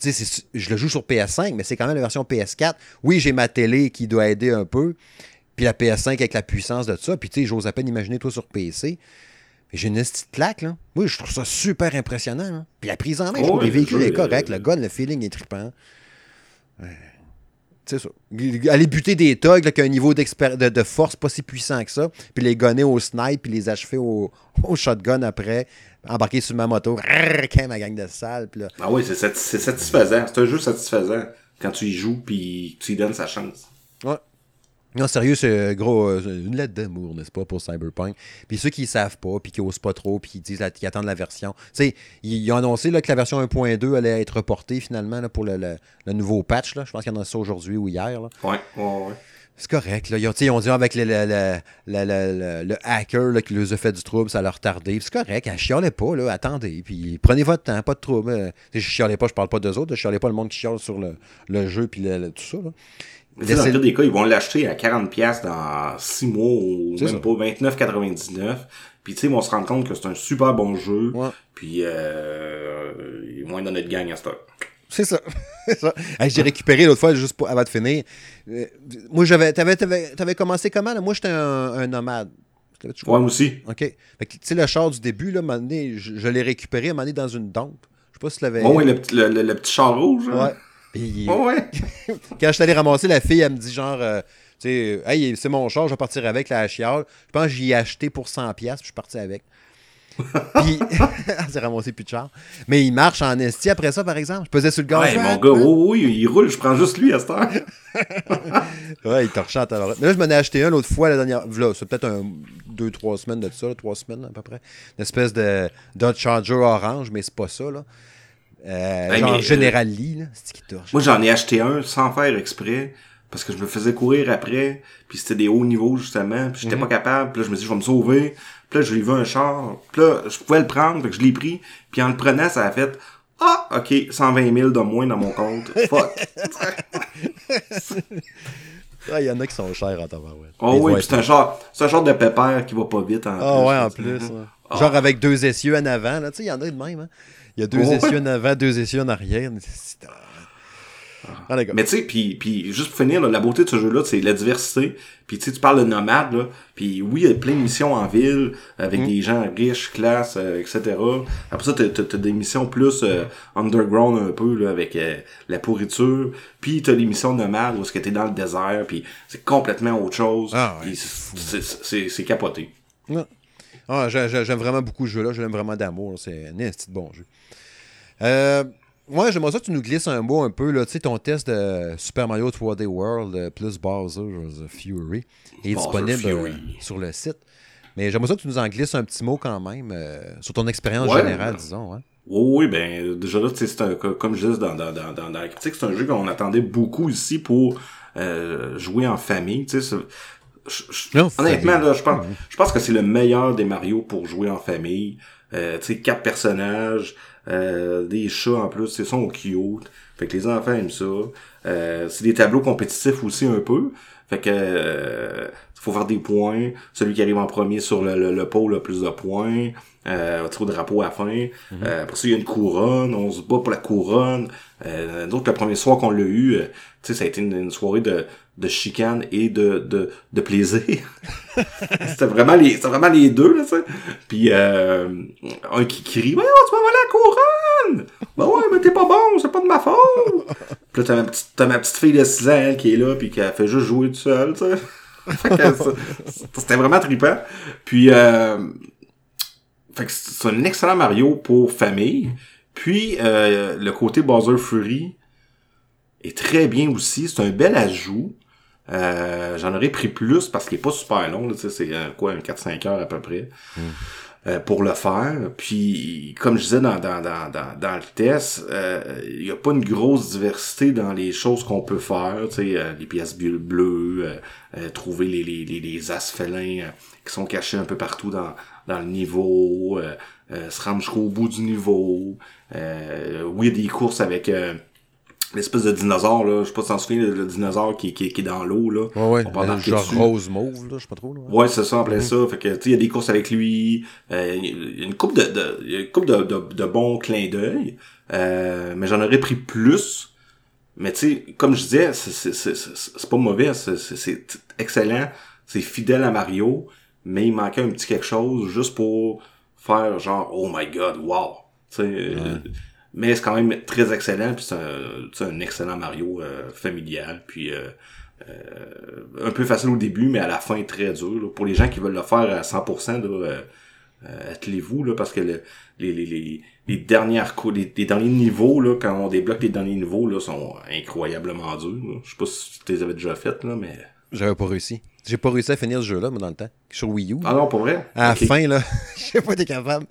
A: Je le joue sur PS5, mais c'est quand même la version PS4. Oui, j'ai ma télé qui doit aider un peu, puis la PS5 avec la puissance de ça, puis tu sais, j'ose à peine imaginer toi sur PC. J'ai une petite claque, là. Oui, je trouve ça super impressionnant. Puis la prise en main, je trouve les véhicules est correct. Le gun, le feeling est trippant. C'est ça. Aller buter des thugs avec un niveau de, de, force pas si puissant que ça, puis les gonner au snipe, puis les achever au, au shotgun après, embarquer sur ma moto, quand ma gang de salle. Là...
B: Ah oui, c'est satisfaisant. C'est un jeu satisfaisant quand tu y joues, puis tu y donnes sa chance.
A: Ouais. Non, sérieux, c'est gros, euh, une lettre d'amour, n'est-ce pas, pour Cyberpunk. Puis ceux qui ne savent pas, puis qui n'osent pas trop, puis qui disent qui attendent la version. Tu sais, ils, ont annoncé là, que la version 1.2 allait être reportée finalement là, pour le, le, nouveau patch. Là. Je pense qu'il y en a ça aujourd'hui ou hier. Là.
B: Ouais, ouais, ouais.
A: C'est correct. Là. Ils, ont, ils ont dit avec le, le, hacker là, qui leur a fait du trouble, ça leur tardé. C'est correct. Elle chialait pas. Là. Attendez. Puis prenez votre temps. Pas de trouble. Je chialais pas, je parle pas d'eux autres. Je chialais pas le monde qui chiale sur le, jeu puis tout ça. Là.
B: Dans le des cas, ils vont l'acheter à 40$ dans 6 mois ou même pas 29,99$. Puis tu sais, ils vont se rendre compte que c'est un super bon jeu. Puis euh, ils vont être dans notre gang à stock.
A: C'est ça. (laughs) ça. J'ai récupéré l'autre fois, juste pour, avant de finir. Euh, moi, j'avais. T'avais, t'avais, commencé comment? Là? Moi, j'étais un, un nomade.
B: Ouais, moi aussi.
A: OK. Tu sais, le char du début, là, donné, je, je l'ai récupéré à un moment donné dans une dompe. Je sais pas si tu l'avais.
B: Oh, oui, le, le, le, petit char rouge.
A: Hein? Ouais.
B: Ouais. (laughs)
A: quand je suis allé ramasser, la fille, elle me dit genre, euh, tu sais, hey, c'est mon char, je vais partir avec la chiale. Je pense que j'y ai acheté pour 100$, puis je suis parti avec. (laughs) puis, (laughs) elle s'est ramassé plus de char. Mais il marche en esti après ça, par exemple. Je pesais sur le gars.
B: Ouais, mon gars, oui, oui, il roule, je prends juste lui à cette heure.
A: ouais, il torche à Mais là, je m'en ai acheté un l'autre fois, la dernière. c'est peut-être un, deux, trois semaines de ça, trois semaines à peu près. Une espèce de Dodge Charger orange, mais c'est pas ça, là. Euh, genre euh, General Lee, là, c'est qui torche.
B: Moi, j'en ai acheté un sans faire exprès parce que je me faisais courir après, puis c'était des hauts niveaux justement, puis j'étais mhm. pas capable, puis là je me dis je vais me sauver, puis là je lui vu un char, puis là je pouvais le prendre, fait que je l'ai pris, puis en le prenant ça a fait ah ok 120 000 de moins dans mon compte, fuck. (laughs)
A: Il y en a qui sont chers en tabarouette.
B: Oh oui, c'est un genre, c'est un genre de pépère qui va pas vite
A: en Ah ouais, en plus. Genre avec deux essieux en avant, là, tu sais, il y en a de même, hein. Il y a deux essieux en avant, deux essieux en arrière. Ah.
B: Mais tu sais, puis, puis juste pour finir, là, la beauté de ce jeu-là, c'est la diversité. Puis tu parles de nomade, là. Puis oui, il y a plein de missions en ville, avec des gens riches, classe, euh, etc. Après ça, t'as, t'as, des missions plus euh, underground un peu, là, avec euh, la pourriture. Puis t'as les missions nomades, où est-ce que t'es dans le désert, puis c'est complètement autre chose.
A: Ah ouais,
B: Puis
A: c'est
B: c'est, capoté.
A: Ouais. Ah, j'ai- j'aime vraiment beaucoup ce jeu-là. Je l'aime vraiment d'amour. C'est un bon jeu. Euh, ouais, j'aimerais ça que tu nous glisses un mot un peu. Là, tu sais, ton test de Super Mario 3D World euh, plus Bowser the Fury est
B: Bowser
A: disponible
B: Fury.
A: euh, sur le site. Mais j'aimerais ça que tu nous en glisses un petit mot quand même euh, sur ton expérience
B: Ouais,
A: générale,
B: ben,
A: disons. Hein.
B: Oui, oui, ben déjà là, c'est un, co- comme je disais dans, dans, dans, dans, la critique, c'est un jeu qu'on attendait beaucoup ici pour euh, jouer en famille. Tu sais, je- je- honnêtement, là, je pense, je pense que c'est le meilleur des Mario pour jouer en famille. Euh, tu sais, quatre personnages, euh, des chats en plus, c'est sont cute. Fait que les enfants aiment ça. Euh, c'est des tableaux compétitifs aussi un peu. Fait que euh, faut faire des points. Celui qui arrive en premier sur le, le, le pôle a plus de points. Euh, tire au drapeau à la fin. Euh, après ça, il y a une couronne. On se bat pour la couronne. Euh, donc, le premier soir qu'on l'a eu, euh, tu sais, ça a été une, une soirée de, de chicane et de, de, de plaisir. (laughs) c'était vraiment les c'était vraiment les deux, là, sais. Puis, euh, un qui crie, « Ouais, tu vas voler la couronne! » Ben ouais, mais t'es pas bon, c'est pas de ma faute! Puis là, t'as ma petite, fille de 6 ans, qui est là, puis qui a fait juste jouer toute seule, tu (laughs) ça- C'était vraiment trippant. Puis, euh, fait que c'est un excellent Mario pour famille. Puis, euh, le côté Bowser Fury est très bien aussi. C'est un bel ajout. Euh, J'en aurais pris plus parce qu'il est pas super long. C'est euh, quoi, un 4-5 heures à peu près. euh, pour le faire. Puis, comme je disais dans, dans, dans, dans, dans le test, euh, il n'y a pas une grosse diversité dans les choses qu'on peut faire. Tu sais, euh, les pièces bleues, bleues euh, euh, trouver les, les, les, les asphalins euh, qui sont cachés un peu partout dans, dans le niveau, euh, euh, se rendre jusqu'au bout du niveau. Euh, oui, il y a des courses avec euh, l'espèce de dinosaure, là. Je sais pas si t'en souviens, le, le dinosaure qui, qui, qui est dans l'eau, là.
A: Ouais, ouais.
B: On
A: genre
B: dessus.
A: rose mauve, là, je sais pas trop. Là.
B: Ouais, c'est ça, en plein ça. Fait que, tu sais, il y a des courses avec lui. euh, Il y a une coupe de, de, y a une couple de, de, de bons clins d'œil. Euh, mais j'en aurais pris plus. Mais tu sais, comme je disais, c'est, c'est, c'est, c'est c'est pas mauvais. C'est, c'est, c'est excellent. C'est fidèle à Mario. Mais il manquait un petit quelque chose juste pour faire genre, oh my god, wow. Tu sais, euh, mais c'est quand même très excellent. Puis c'est un, un excellent Mario euh, familial. Puis euh, euh, un peu facile au début, mais à la fin très dur. là. Pour les gens qui veulent le faire à 100%, là, euh, euh, attelez-vous là, parce que le- les, les, les, les dernières les, les derniers niveaux là, quand on débloque les derniers niveaux là, sont incroyablement durs. là. Je sais pas si tu les avais déjà faites là, mais
A: J'avais pas réussi. J'ai pas réussi à finir ce jeu-là, moi, dans le temps. Sur Wii U.
B: ah non pour vrai?
A: à la fin, là, (laughs) je sais pas, t'es capable.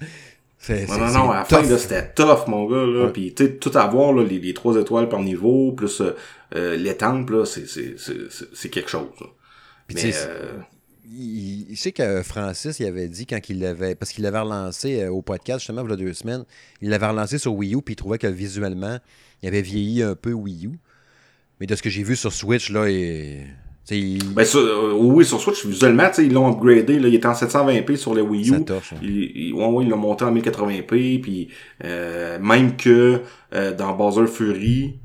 B: Non, non, non, à la fin,
A: tough.
B: là, c'était tough, mon gars, là.
A: Ouais.
B: Puis, tu sais, tout avoir, là, les, les trois étoiles par niveau, plus euh, euh, les temples, là, c'est, quelque chose, là.
A: Puis,
B: Mais,
A: tu sais,
B: euh,
A: il, il sait que Francis, il avait dit quand il l'avait. Parce qu'il l'avait relancé euh, au podcast, justement, il y a deux semaines. Il l'avait relancé sur Wii U, puis il trouvait que visuellement, il avait vieilli un peu Wii U. Mais de ce que j'ai vu sur Switch, là, il. Il-
B: ben, sur- euh, oui, sur Switch, visuellement, ils l'ont upgradé, là, il était en 720p sur les Wii
A: ça
B: U.
A: torche. hein.
B: Ils, ils, ouais, ouais, ils l'ont monté en 1080p, puis euh, même que euh, dans Bowser Fury,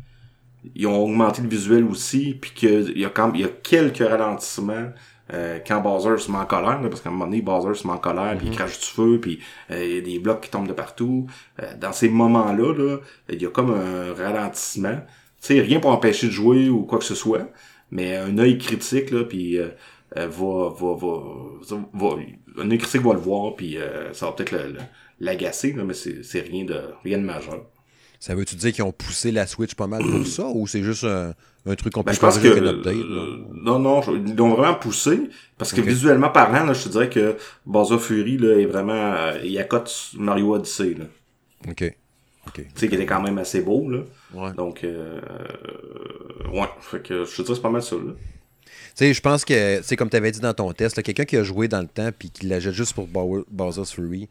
B: ils ont augmenté le visuel aussi, puis qu'il y a quand il y a quelques ralentissements euh, quand Bowser se met en colère, là, parce qu'à un moment donné, Bowser se met en colère, puis il crache du feu, puis euh, il y a des blocs qui tombent de partout. Euh, dans ces moments-là, là, il y a comme un ralentissement. Sais, rien pour empêcher de jouer ou quoi que ce soit, mais un œil critique, là, puis euh, euh, va, va, va, va, un œil critique va le voir, puis euh, ça va peut-être l'agacer, mais c'est rien de rien de majeur.
A: Ça veut-tu dire qu'ils ont poussé la Switch pas mal pour ça, ou c'est juste un, un truc qu'on peut
B: Ben, je pense que
A: update,
B: euh, non non ils l'ont vraiment poussé parce que visuellement parlant là, je te dirais que Bowser Fury là est vraiment il accote Mario Odyssey là.
A: OK.
B: Tu sais qui était quand même assez beau là
A: Ouais.
B: donc euh, ouais fait que je te dirais c'est pas mal ça là
A: Tu sais, je pense que, c'est comme tu avais dit dans ton test, là, quelqu'un qui a joué dans le temps puis qui l'achète juste pour Bow- Bowser's Fury,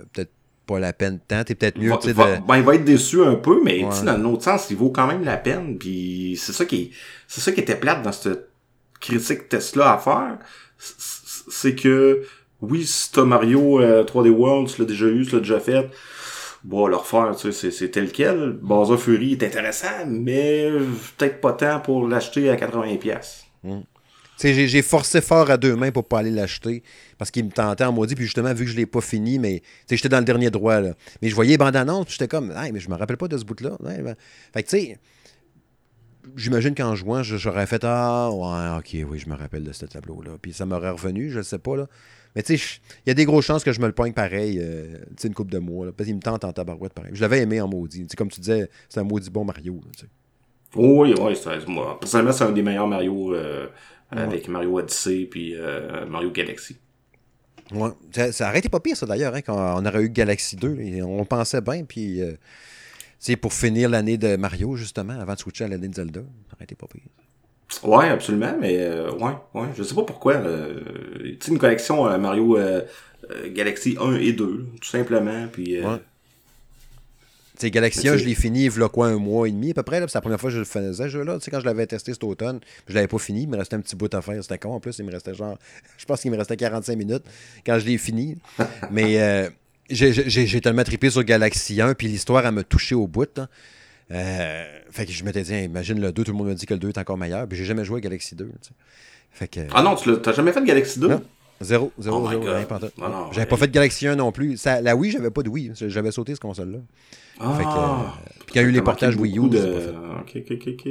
A: euh, peut-être pas la peine tant. T'es peut-être mieux,
B: Va- va-
A: de...
B: ben, il va être déçu un peu, mais
A: Ouais.
B: dans un autre sens, il vaut quand même la peine. Puis c'est ça qui est, c'est ça qui était plate dans cette critique test-là à faire. C'est que, oui, si t'as Mario euh, 3D World, tu l'as déjà eu, tu l'as déjà fait. Bon, leur faire, tu sais, c'est tel quel. Bowser Fury est intéressant, mais peut-être pas tant pour l'acheter à 80$. pièces
A: mm. J'ai forcé fort à deux mains pour pas aller l'acheter parce qu'il me tentait en maudit. Puis justement, vu que je l'ai pas fini, mais j'étais dans le dernier droit. Là. Mais je voyais bande-annonce, j'étais comme, hey, mais je me rappelle pas de ce bout-là. Ben. Fait que tu sais, j'imagine qu'en jouant, j'aurais fait Ah, ouais, ok, oui, je me rappelle de ce tableau-là. Puis ça m'aurait revenu, je sais pas. là. Mais tu sais, il y a des grosses chances que je me le poigne pareil, euh, tu sais, une coupe de mois. Là, parce qu'il me tente en tabarouette pareil. Je l'avais aimé en maudit. sais, comme tu disais, c'est un maudit bon Mario. Là,
B: oui, oui, c'est moi. Personnellement, c'est un des meilleurs Mario euh, avec Mario Odyssey puis euh, Mario Galaxy.
A: Ouais. Ça, ça aurait été pas pire, ça, d'ailleurs, hein, quand on aurait eu Galaxy 2. Et on pensait bien, puis c'est pour finir l'année de Mario, justement, avant de switcher à l'année de Zelda. Ça aurait été pas pire.
B: Ouais, absolument, mais euh, ouais, ouais. Je sais pas pourquoi. Euh, tu sais, une collection euh, Mario euh, Galaxy 1 et 2, tout simplement. Puis, ouais.
A: Tu sais, Galaxy 1, je l'ai fini il y a quoi, un mois et demi à peu près. C'est la première fois que je le faisais, ce jeu-là. Tu sais, quand je l'avais testé cet automne, je l'avais pas fini. Il me restait un petit bout à faire. C'était con. En plus, il me restait genre. (laughs) Je pense qu'il me restait 45 minutes quand je l'ai fini. mais j'ai tellement trippé sur Galaxy 1, puis l'histoire, elle m'a touché au bout. Euh, fait que je m'étais dit, imagine le 2, tout le monde me dit que le 2 est encore meilleur, puis j'ai jamais joué à Galaxy 2.
B: Fait que, ah non, tu n'as jamais fait de Galaxy 2
A: Zéro, zéro, oh zéro, rien pas J'avais pas fait de Galaxy 1 non plus. Ça, la Wii, j'avais pas de Wii. J'avais sauté cette console-là. Ah, fait que, euh, puis il y a eu les portages Wii U. De...
B: Ok, ok, ok, ok.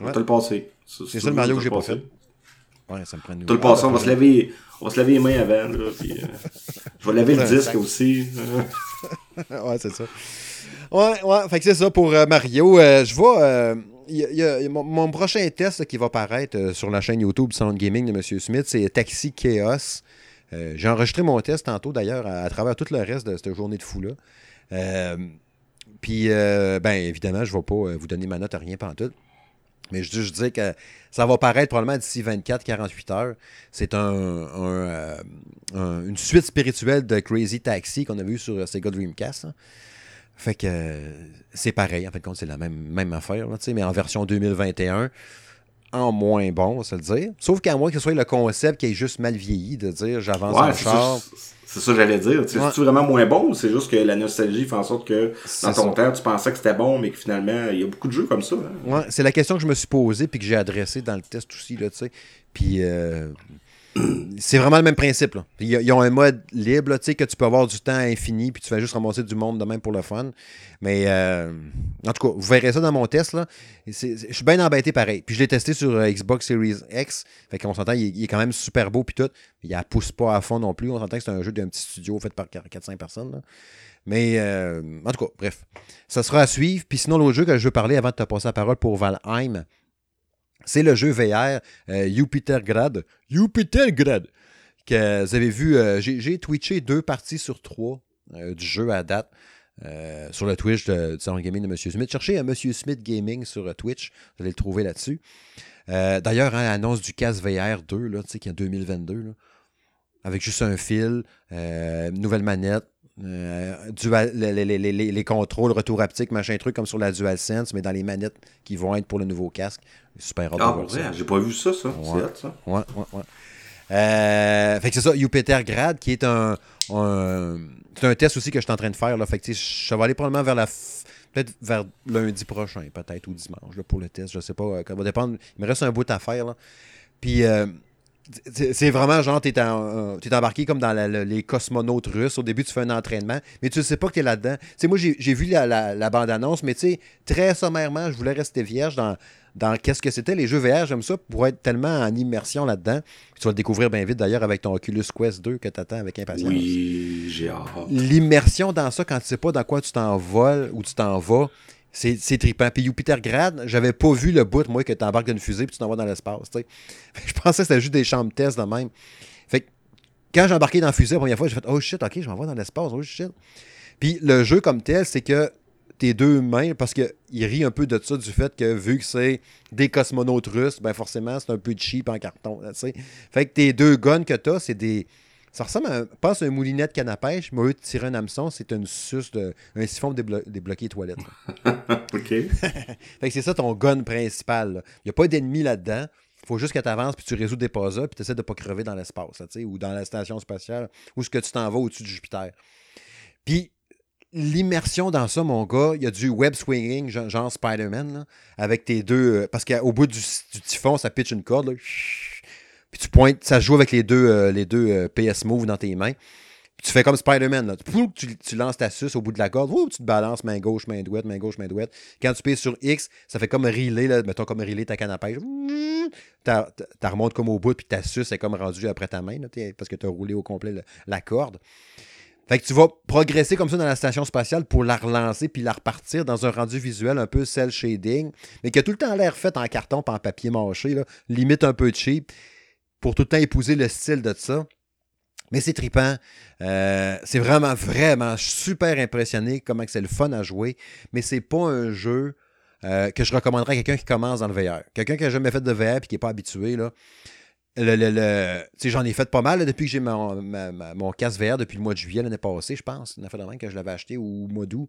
B: On le passer.
A: C'est ça le Mario que j'ai pas fait.
B: Ouais, ça me prend une... Tout le passer, on va se laver, on va se laver les mains avant, là, puis, euh, je vais laver le (laughs) disque aussi. (laughs)
A: ouais, c'est ça. Ouais, ouais, fait que c'est ça pour euh, Mario. Euh, je vois, a, mon, prochain test qui va paraître sur la chaîne YouTube Sound Gaming de M. Smith, c'est Taxi Chaos. J'ai enregistré mon test tantôt, d'ailleurs, à, travers tout le reste de cette journée de fou-là. Puis, ben, évidemment, je ne vais pas vous donner ma note à rien pendant tout. Mais je, je dis que ça va paraître probablement d'ici 24-48 heures. C'est euh, un, une suite spirituelle de Crazy Taxi qu'on avait vu sur Sega Dreamcast. Fait que c'est pareil, en fait, c'est la même, même affaire, mais en version 2021, en moins bon, on va se le dire. Sauf qu'à moins que ce soit le concept qui est juste mal vieilli, de dire j'avance en char.
B: C'est ça que j'allais dire. C'est vraiment moins bon ou c'est juste que la nostalgie fait en sorte que dans ton temps, tu pensais que c'était bon, mais que finalement, il y a beaucoup de jeux comme ça. Hein?
A: Ouais, c'est la question que je me suis posée puis que j'ai adressée dans le test aussi. Là, puis euh, c'est vraiment le même principe. Ils, ont un mode libre là, que tu peux avoir du temps infini puis tu fais juste ramasser du monde de même pour le fun. Mais euh, en tout cas, vous verrez ça dans mon test. Je suis bien embêté pareil. Puis je l'ai testé sur euh, Xbox Series X. Fait qu'on s'entend, il, est quand même super beau puis tout. Il ne pousse pas à fond non plus. On s'entend que c'est un jeu d'un petit studio fait par 4-5 personnes. Mais euh, en tout cas, bref. Ça sera à suivre. Puis sinon, l'autre jeu que je veux parler avant de te passer la parole pour Valheim, c'est le jeu VR euh, Jupitergrad. Jupitergrad! Que vous avez vu, euh, j'ai twitché deux parties sur trois euh, du jeu à date. sur le Twitch de, Salon Gaming de M. Smith. Cherchez un M. Smith Gaming sur Twitch, vous allez le trouver là-dessus. D'ailleurs, hein, l'annonce du casque VR 2, là, qui est en 2022, avec juste un fil, nouvelle manette, dual, les, contrôles, retour haptique, machin truc, comme sur la DualSense, mais dans les manettes qui vont être pour le nouveau casque. Super
B: hâte ah, ouais, j'ai pas vu ça, ça.
A: Ouais.
B: C'est ça.
A: Ouais, ouais, ouais. Euh, fait que c'est ça, Jupiter Grad, qui est un, c'est un test aussi que je suis en train de faire. Là. Fait que je vais aller probablement vers la peut-être vers lundi prochain, peut-être, ou dimanche, là, pour le test. Je sais pas. Euh, ça va dépendre. Il me reste un bout à faire. Là. Puis euh, c'est vraiment genre, tu es, es, embarqué comme dans les cosmonautes russes. Au début, tu fais un entraînement, mais tu ne sais pas que tu es là-dedans. sais moi, j'ai vu la, la bande-annonce, mais très sommairement, je voulais rester vierge dans, dans qu'est-ce que c'était les jeux VR. J'aime ça pour être tellement en immersion là-dedans. Tu vas le découvrir bien vite d'ailleurs avec ton Oculus Quest 2 que tu attends avec impatience.
B: Oui, j'ai hâte.
A: L'immersion dans ça, quand tu sais pas dans quoi tu t'envoles ou tu t'en vas, c'est, trippant. Puis Jupiter Grad, j'avais pas vu le bout, moi, que tu embarques d'une fusée puis tu t'en vas dans l'espace. (laughs) Je pensais que c'était juste des chambres test de même. Fait que quand j'ai embarqué dans la fusée la première fois, j'ai fait Oh shit, ok, je m'en dans l'espace, oh shit. Puis le jeu comme tel, c'est que tes deux mains, parce qu'il rit un peu de ça, du fait que vu que c'est des cosmonautes russes, ben forcément, c'est un peu de cheap en carton. fait que tes deux guns que tu as, c'est des. Ça ressemble à, pas un moulinet de canne à pêche, mais au lieu de tirer un hameçon, c'est une suce de, un siphon déblo débloqué toilette. (laughs)
B: OK. (laughs)
A: fait que c'est ça ton gun principal. Il n'y a pas d'ennemi là-dedans. Il faut juste que tu avances puis tu résous des puzzles puis tu essaies de ne pas crever dans l'espace, ou dans la station spatiale, ou ce que tu t'en vas au-dessus de Jupiter. Puis l'immersion dans ça, mon gars, il y a du web swinging, genre, Spider-Man, avec tes deux. euh, parce qu'au bout du, du typhon, ça pitch une corde, là, puis tu pointes, ça joue avec les deux, euh, deux euh, PS Move dans tes mains. Puis tu fais comme Spider-Man, Tu, tu lances ta suce au bout de la corde, Ouh, tu te balances main gauche, main droite, main gauche, main droite. Quand tu payes sur X, ça fait comme relay, là, mettons comme relay ta canne à pêche. T'as remontes comme au bout, puis ta suce est comme rendue après ta main, parce que tu as roulé au complet le- la corde. Fait que tu vas progresser comme ça dans la station spatiale pour la relancer puis la repartir dans un rendu visuel un peu cel shading, mais qui a tout le temps l'air fait en carton pas en papier mâché, limite un peu cheap, pour tout le temps épouser le style de ça. Mais c'est trippant. Euh, c'est vraiment, vraiment super impressionné comment c'est le fun à jouer. Mais c'est pas un jeu euh, que je recommanderais à quelqu'un qui commence dans le VR. Quelqu'un qui n'a jamais fait de VR et qui n'est pas habitué. Le, le- le- j'en ai fait pas mal depuis que j'ai mon, mon casque VR depuis le mois de juillet l'année passée, je pense. Une affaire de que je l'avais acheté au mois d'août.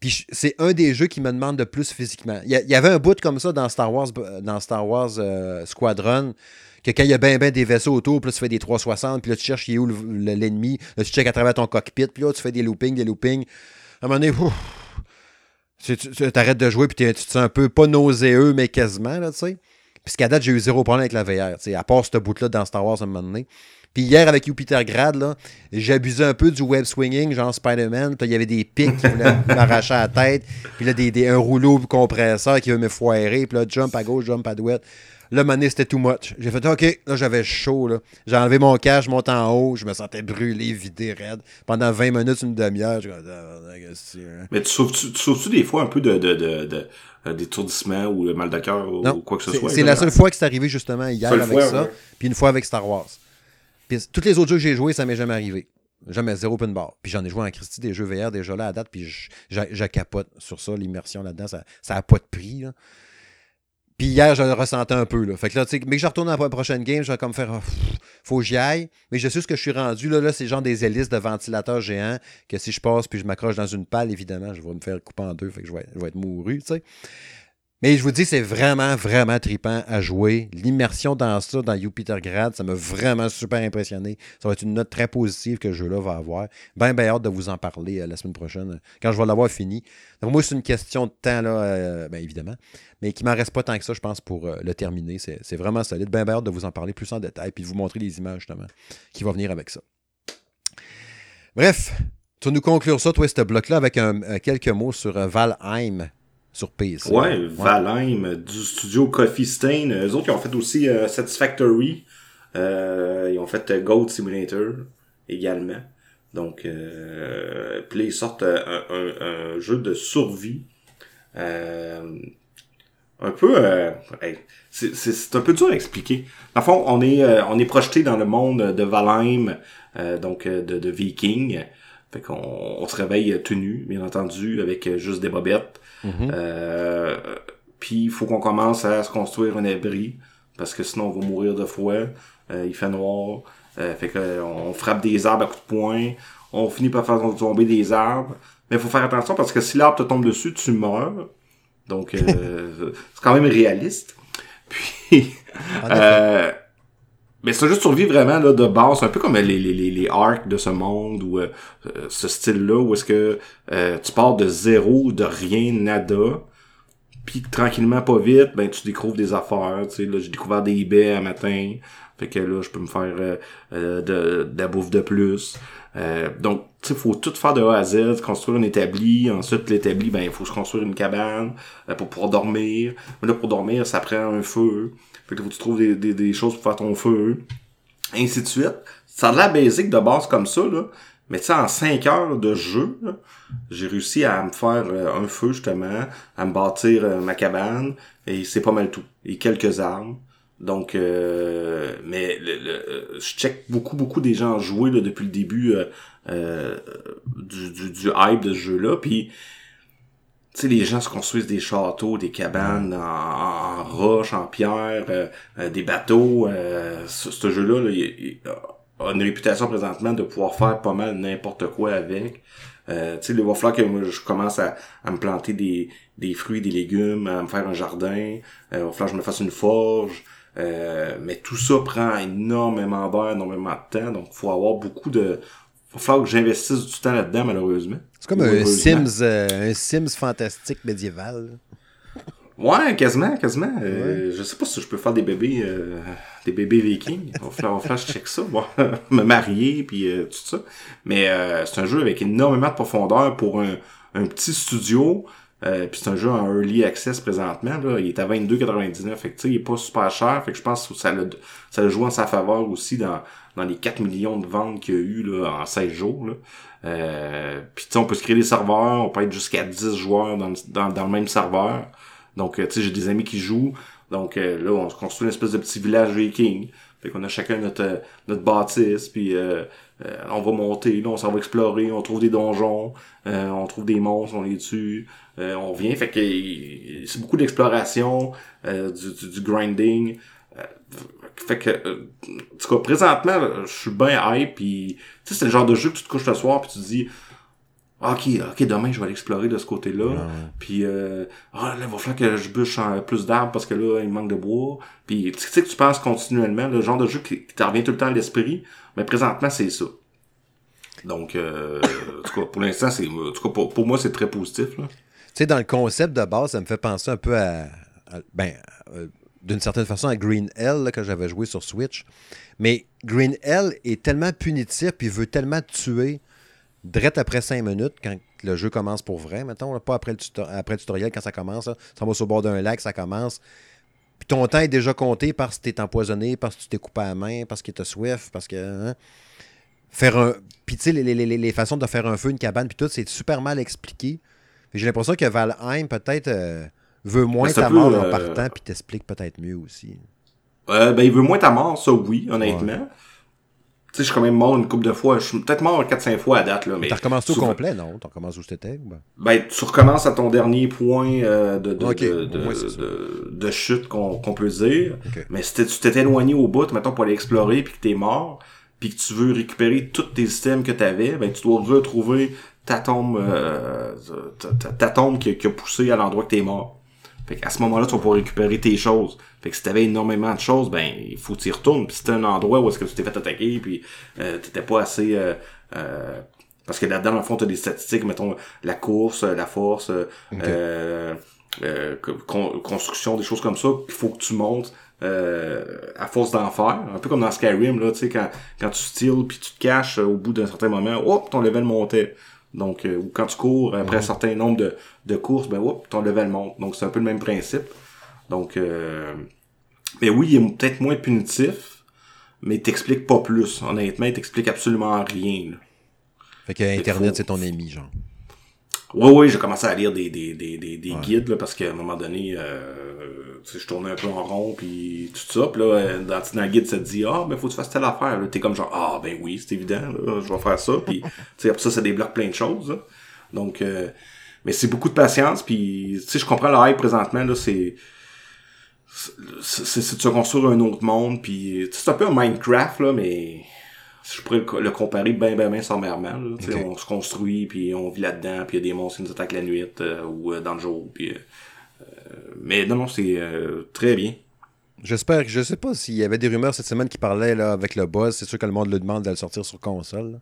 A: Puis c'est un des jeux qui me demande de plus physiquement. Il y, il avait un bout comme ça dans Star Wars, dans Star Wars euh, Squadron, que quand il y a ben ben des vaisseaux autour, puis là tu fais des 360, puis là tu cherches qui est où le- le- l'ennemi, là tu checkes à travers ton cockpit, puis là tu fais des loopings, des loopings. À un moment donné, ouf, tu t'arrêtes de jouer, puis tu te un peu, pas nauséeux, mais quasiment, là, tu sais. Puis qu'à date, j'ai eu zéro problème avec la VR, tu sais, à part ce bout-là dans Star Wars à un moment donné. Puis hier, avec Jupiter Grad, là, j'abusais un peu du web swinging, genre Spider-Man. Puis il y avait des pics qui voulaient (laughs) m'arracher la tête. Puis là, des, des- un rouleau compresseur qui veut me foirer. Puis là, jump à gauche, jump à droite. Là, mané, c'était too much. J'ai fait, OK, là, j'avais chaud, là. J'ai enlevé mon cache, je monte en haut, je me sentais brûlé, vidé, raide. Pendant 20 minutes, une demi-heure, je suis comme, Ah, hein?
B: Mais tu souffres-tu tu des fois un peu de, de, de, de, euh, d'étourdissement ou de mal de cœur ou, quoi que ce
A: c'est-
B: soit?
A: C'est la seule fois que c'est arrivé justement hier avec
B: fois,
A: ça, puis une fois avec Star Wars. Puis toutes les autres jeux que j'ai joués, ça m'est jamais arrivé. Jamais zéro open bar. Puis j'en ai joué en Christie des jeux VR déjà là à date, puis je, sur ça, l'immersion là-dedans, ça n'a pas de prix. Puis hier, je le ressentais un peu. Là. Fait que là, mais que je retourne dans la prochaine game, je vais comme faire, oh, faut que j'y aille. Mais je sais ce que je suis rendu. Là, là c'est genre des hélices de ventilateurs géants que si je passe puis je m'accroche dans une palle, évidemment, je vais me faire couper en deux. Fait que je vais, je vais être mouru, tu sais. Mais je vous dis, c'est vraiment, vraiment trippant à jouer. L'immersion dans ça, dans Jupiter Grad, ça m'a vraiment super impressionné. Ça va être une note très positive que le jeu-là va avoir. Ben, ben hâte de vous en parler euh, la semaine prochaine, euh, quand je vais l'avoir fini. Donc, moi, c'est une question de temps, là, euh, ben, évidemment. Mais qui m'en reste pas tant que ça, je pense, pour le terminer. C'est vraiment solide. Ben, ben hâte de vous en parler plus en détail, puis de vous montrer les images, justement, qui vont venir avec ça. Bref, tu nous conclure ça, toi, ce bloc-là, avec quelques mots sur Valheim sur PC.
B: Ouais, Valheim, du studio Coffee Stain. Eux autres, ils ont fait aussi euh, Satisfactory. Euh, ils ont fait euh, Goat Simulator également. Donc, euh, puis ils sortent un, un- un jeu de survie. Un peu... hey, c'est- un peu dur à expliquer. Dans le fond, on est, on est projeté dans le monde de Valheim, donc de, de Viking. Fait qu'on on se réveille tout nu, bien entendu, avec juste des bobettes.
A: Mhm.
B: Euh, puis il faut qu'on commence à se construire un abri parce que sinon on va mourir de froid. Euh, il fait noir. Euh, fait que on frappe des arbres à coups de poing. On finit par faire tomber des arbres. Mais il faut faire attention parce que si l'arbre te tombe dessus, tu meurs. Donc euh, (laughs) c'est quand même réaliste. Puis euh, mais c'est de survie vraiment là, de base, un peu comme les, les, les, arcs de ce monde ou euh, euh, ce style-là, où est-ce que euh, tu pars de zéro, de rien, nada, puis tranquillement, pas vite, ben tu découvres des affaires. Tu sais, là, j'ai découvert des baies un matin, fait que là, je peux me faire euh, euh, de, de la bouffe de plus. Euh, donc, tu sais, faut tout faire de A à Z, construire un établi, ensuite l'établi, ben il faut se construire une cabane euh, pour pouvoir dormir. Mais là, pour dormir, ça prend un feu. Fait que faut que tu trouves des, des, des choses pour faire ton feu. Ainsi de suite. Ça a l'air basique de base comme ça, là. Mais tu sais, en 5 heures de jeu, j'ai réussi à me faire euh, un feu, justement, à me bâtir euh, ma cabane, et c'est pas mal tout. Et quelques armes. Donc, euh, mais le, le- euh, je check beaucoup, beaucoup des gens jouer là, depuis le début euh, du, du, du hype de ce jeu-là. Puis, tu sais, les gens se construisent des châteaux, des cabanes en, roche, en pierre, euh, euh, des bateaux. Euh, ce, jeu-là, a une réputation présentement de pouvoir faire pas mal n'importe quoi avec. Euh, tu sais, il va falloir que je commence à, à me planter des, des fruits, des légumes, à me faire un jardin. Il va falloir que je me fasse une forge. Euh, mais tout ça prend énormément d'heures, énormément de temps. Donc, faut avoir beaucoup de va falloir que j'investisse du temps là-dedans, malheureusement.
A: C'est comme un Sims, euh, un Sims fantastique médiéval.
B: Ouais, quasiment, quasiment. Euh, je sais pas si je peux faire des bébés, euh, des bébés vikings. On va falloir, que je check ça. Bon, (laughs) me marier, puis euh, tout ça. Mais c'est un jeu avec énormément de profondeur pour un, un petit studio. puis c'est un jeu en early access présentement. Là. Il est à 22,99. Fait que il est pas super cher. Fait que je pense que ça l'a, ça joue en sa faveur aussi dans, dans les 4 millions de ventes qu'il y a eu là, en 16 jours. Là. Euh, puis on peut se créer des serveurs, on peut être jusqu'à 10 joueurs dans, dans, dans le même serveur. Donc, euh, tu sais, j'ai des amis qui jouent. Donc euh, là, on se construit une espèce de petit village viking. Fait qu'on a chacun notre, euh, notre bâtisse, puis on va monter, là, on s'en va explorer, on trouve des donjons, on trouve des monstres, on les tue, on vient. Fait que c'est beaucoup d'exploration, du, du, grinding. Fait que, en tout cas, présentement, je suis bien hype, puis tu sais, c'est le genre de jeu que tu te couches le soir, puis tu te dis OK, OK, demain, je vais aller explorer de ce côté-là. Puis, euh, ah, là, il va falloir que je bûche plus d'arbres parce que là, il manque de bois. Puis, tu sais que tu penses continuellement, le genre de jeu qui, qui revient tout le temps à l'esprit, mais présentement, c'est ça. Donc, euh, en tout cas, pour l'instant, c'est, en tout cas, pour, moi, c'est très positif. Tu
A: sais, dans le concept de base, ça me fait penser un peu à, ben, euh, d'une certaine façon, à Green Hell, que j'avais joué sur Switch. Mais Green Hell est tellement punitif, puis veut tellement tuer direct après 5 minutes, quand le jeu commence pour vrai, mettons, pas après le, tutoriel, quand ça commence, ça va sur le bord d'un lac, ça commence. Puis ton temps est déjà compté parce que tu es empoisonné, parce que tu t'es coupé à la main, parce tu as soif, parce que. Hein. Faire un. Puis tu sais, les, façons de faire un feu, une cabane, puis tout, c'est super mal expliqué. J'ai l'impression que Valheim, peut-être, euh, veut moins ta mort en euh, partant, puis t'explique peut-être mieux aussi.
B: Euh, ben, il veut moins ta mort, ça oui, honnêtement. Tu sais, je suis quand même mort une couple de fois. Je suis peut-être mort 4-5 fois à date. Là, mais
A: t'as recommencé au complet, non? T'as recommencé où c'était? Ben?
B: ben, tu recommences à ton dernier point euh, de, de, de, de, de, chute qu'on peut dire. Mais si tu t'es éloigné au bout, mettons, pour aller explorer, puis que t'es mort, puis que tu veux récupérer tous tes systèmes que t'avais, ben tu dois retrouver ta tombe, euh, ta, tombe qui, qui, a poussé à l'endroit que t'es mort. Fait à ce moment-là, tu vas pouvoir récupérer tes choses. Fait que si t'avais énormément de choses, ben il faut t'y retourner. Puis si c'était un endroit où est-ce que tu t'es fait attaquer, puis euh, t'étais pas assez euh, euh, parce que là-dedans, dans le fond, t'as des statistiques, mettons, la course, la force, euh, construction, des choses comme ça, qu'il faut que tu montes à force d'en faire. Un peu comme dans Skyrim, là, tu sais, quand, quand tu steals puis tu te caches au bout d'un certain moment, hop, ton level montait. Donc, euh, ou quand tu cours, après un certain nombre de, de courses, ben, whoop, ton level monte. Donc, c'est un peu le même principe. Donc, euh, mais oui, il est peut-être moins punitif, mais il t'explique pas plus. Honnêtement, il t'explique absolument rien.
A: Fait que Internet, c'est ton ami, genre.
B: Oui, oui, j'ai commencé à lire des, des, des, des, guides, là, parce qu'à un moment donné, euh, je tournais un peu en rond, puis tout ça. Puis là, euh, dans, dans le guide, ça te dit « Ah, ben faut que tu fasses telle affaire. » T'es comme genre « Ah, ben oui, c'est évident, là, je vais faire ça. » Puis après ça, ça débloque plein de choses. Donc, euh, mais c'est beaucoup de patience, puis tu sais, je comprends le hype présentement, là, c'est c'est de se construire un autre monde, puis c'est un peu un Minecraft, là, mais je pourrais le, comparer bien, bien, bien sommairement. Là. On se construit, puis on vit là-dedans, puis il y a des monstres qui nous attaquent la nuit euh, ou euh, dans le jour. Puis, euh, mais non, non, c'est très bien.
A: J'espère, je sais pas s'il y avait des rumeurs cette semaine qui parlaient là, avec le boss. C'est sûr que le monde le demande de le sortir sur console.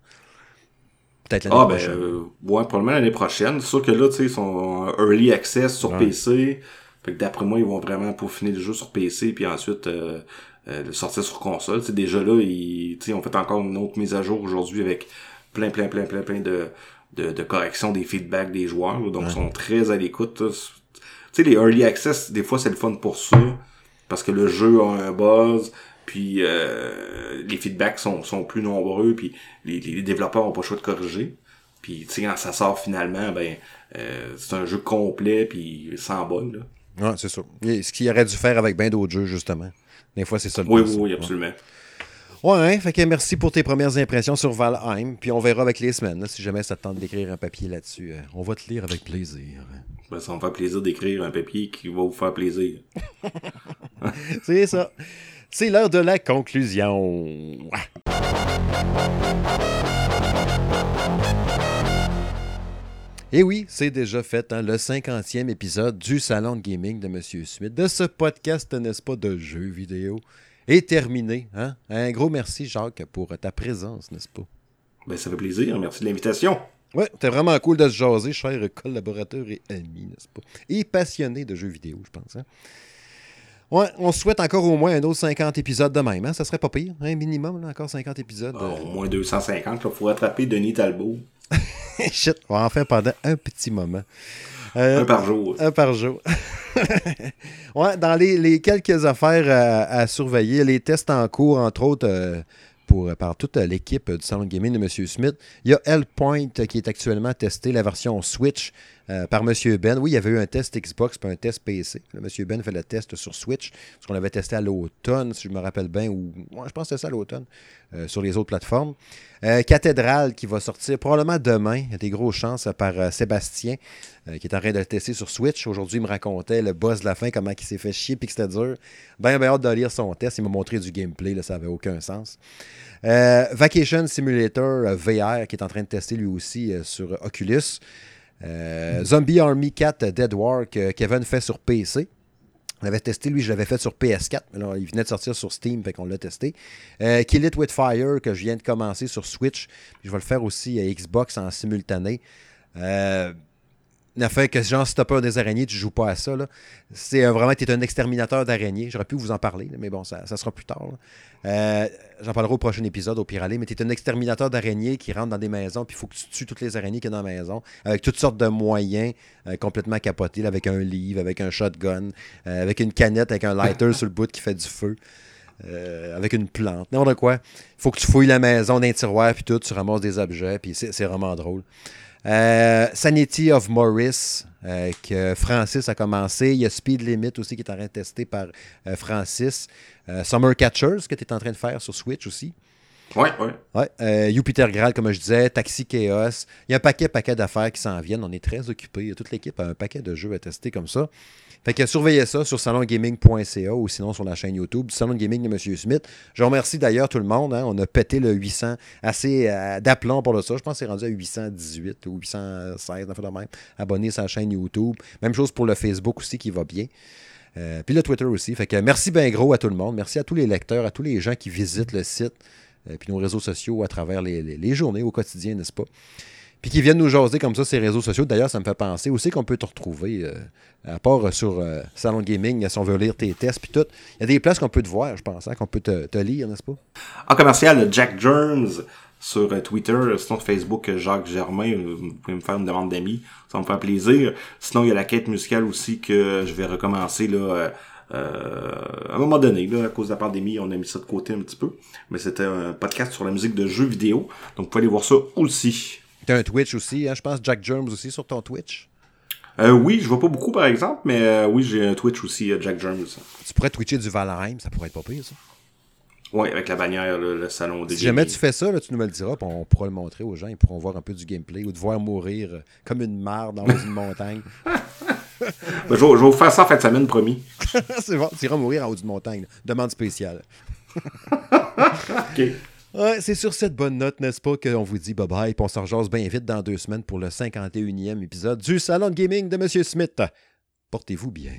A: Peut-être l'année
B: ah, ben, prochaine. Ben, ouais, probablement l'année prochaine. C'est sûr que là, tu sais, ils sont early access sur PC. Fait que d'après moi, ils vont vraiment peaufiner le jeu sur PC, puis ensuite euh, de sortir sur console. c'est déjà là, ils, on fait encore une autre mise à jour aujourd'hui avec plein, plein, plein, plein, plein de, de, de corrections des feedbacks des joueurs. donc, ils sont très à l'écoute. Tu sais, les early access, des fois, c'est le fun pour ça. Parce que le jeu a un buzz, puis euh, les feedbacks sont, sont plus nombreux, puis les, les développeurs ont pas le choix de corriger. Puis, tu sais, quand ça sort finalement, ben, euh, c'est un jeu complet, puis sans bug, là.
A: Ouais, c'est ça. ce qu'il aurait dû faire avec bien d'autres jeux, justement. Des fois, c'est ça le
B: Oui, oui, oui, absolument.
A: Ouais, hein, fait que merci pour tes premières impressions sur Valheim. Puis on verra avec les semaines, si jamais ça te tente d'écrire un papier là-dessus. Euh, on va te lire avec plaisir.
B: Ben, ça me fait plaisir d'écrire un papier qui va vous faire plaisir. (laughs)
A: c'est ça. C'est l'heure de la conclusion. Et oui, c'est déjà fait, hein, le 50e épisode du Salon de Gaming de Monsieur Smith, de ce podcast, n'est-ce pas, de jeux vidéo, est terminé. Hein? Un gros merci, Jacques, pour ta présence, n'est-ce pas?
B: Ben, ça fait plaisir. Merci de l'invitation.
A: Ouais, c'était vraiment cool de se jaser, cher collaborateur et ami, n'est-ce pas? Et passionné de jeux vidéo, je pense. Hein? Ouais, on souhaite encore au moins un autre 50 épisodes de même. Hein? Ça serait pas pire, un hein? minimum, là, encore 50 épisodes.
B: Ah, au moins 250, il faut rattraper Denis Talbot. (laughs)
A: Shit, on va en faire pendant un petit moment.
B: Euh, un par jour.
A: Un par jour. (laughs) ouais, dans les, quelques affaires à, surveiller, les tests en cours, entre autres, euh, pour, par toute l'équipe du Salon Gaming de M. Smith, il y a L-Point qui est actuellement testé, la version Switch. Euh, par M. Ben. Oui, il y avait eu un test Xbox puis un test PC. M. Ben fait le test sur Switch, ce qu'on avait testé à l'automne, si je me rappelle bien, ou je pense que c'était ça à l'automne, euh, sur les autres plateformes. Euh, Cathédrale qui va sortir probablement demain. Il y a des grosses chances par Sébastien, qui est en train de le tester sur Switch. Aujourd'hui, il me racontait le boss de la fin, comment il s'est fait chier puis que c'était dur. Ben, ben hâte de lire son test. Il m'a montré du gameplay, ça n'avait aucun sens. Vacation Simulator VR qui est en train de tester lui aussi sur Oculus. Euh, Zombie Army 4 Dead War que Kevin fait sur PC. On l'avait testé, lui, je l'avais fait sur PS4, mais là, il venait de sortir sur Steam, fait qu'on l'a testé. Euh, Kill It With Fire, que je viens de commencer sur Switch. je vais le faire aussi à Xbox en simultané. Euh, fait que genre, si t'as peur des araignées, tu joues pas à ça. C'est vraiment, tu es un exterminateur d'araignées. J'aurais pu vous en parler, mais bon, ça, sera plus tard. Euh, j'en parlerai au prochain épisode, au pire aller. Mais tu es un exterminateur d'araignées qui rentre dans des maisons, puis il faut que tu tues toutes les araignées qu'il y a dans la maison, avec toutes sortes de moyens euh, complètement capotés, avec un livre, avec un shotgun, euh, avec une canette, avec un lighter sur le bout qui fait du feu. avec une plante, n'importe quoi. Il faut que tu fouilles la maison d'un tiroir, puis tout, tu ramasses des objets, puis c'est vraiment drôle. Euh, Sanity of Morris, euh, que Francis a commencé. Il y a Speed Limit aussi qui est en train de tester par euh, Francis. Summer Catchers que tu es en train de faire sur Switch aussi.
B: Oui, oui.
A: Ouais, Jupiter Graal, comme je disais, Taxi Chaos. Il y a un paquet, paquet d'affaires qui s'en viennent. On est très occupés. Toute l'équipe a un paquet de jeux à tester comme ça. Fait que surveillez ça sur salongaming.ca ou sinon sur la chaîne YouTube du Salon Gaming de M. Smith. Je remercie d'ailleurs tout le monde. Hein. On a pété le 800 assez euh, d'aplomb pour le ça. Je pense que c'est rendu à 818 ou 816, de même. Abonnez la chaîne YouTube. Même chose pour le Facebook aussi qui va bien. Euh, puis le Twitter aussi. Fait que merci bien gros à tout le monde. Merci à tous les lecteurs, à tous les gens qui visitent le site. euh, puis nos réseaux sociaux à travers les journées au quotidien, n'est-ce pas? Puis qui viennent nous jaser comme ça les réseaux sociaux. D'ailleurs, ça me fait penser aussi qu'on peut te retrouver, euh, à part euh, sur euh, Salon Gaming, si on veut lire tes tests, puis tout. Il y a des places qu'on peut te voir, je pense, hein, qu'on peut te, lire, n'est-ce pas?
B: En commercial, Jack Germs sur Twitter, sinon Facebook, Jacques Germain, vous pouvez me faire une demande d'amis, ça me fait plaisir. Sinon, il y a la quête musicale aussi que je vais recommencer là. à un moment donné, là, à cause de la pandémie, on a mis ça de côté un petit peu. Mais c'était un podcast sur la musique de jeux vidéo. Donc, vous pouvez aller voir ça aussi.
A: Tu un Twitch aussi, hein, je pense, Jack Germs aussi sur ton Twitch.
B: Euh, oui, je vois pas beaucoup par exemple, mais euh, oui, j'ai un Twitch aussi, euh, Jack Germs.
A: Tu pourrais twitcher du Valheim, ça pourrait être pas pire, ça.
B: Oui, avec la bannière, le, salon des
A: Si jamais tu fais ça, tu nous le diras, on pourra le montrer aux gens, ils pourront voir un peu du gameplay ou te voir mourir comme une mare dans une montagne. (laughs)
B: je, vais, vous faire ça en fin de semaine, promis. (laughs)
A: C'est bon, tu iras mourir en haut d'une montagne. Demande spéciale. (laughs)
B: OK.
A: C'est sur cette bonne note, n'est-ce pas, qu'on vous dit bye-bye, puis on se bien vite dans deux semaines pour le 51e épisode du Salon de Gaming de M. Smith. Portez-vous bien.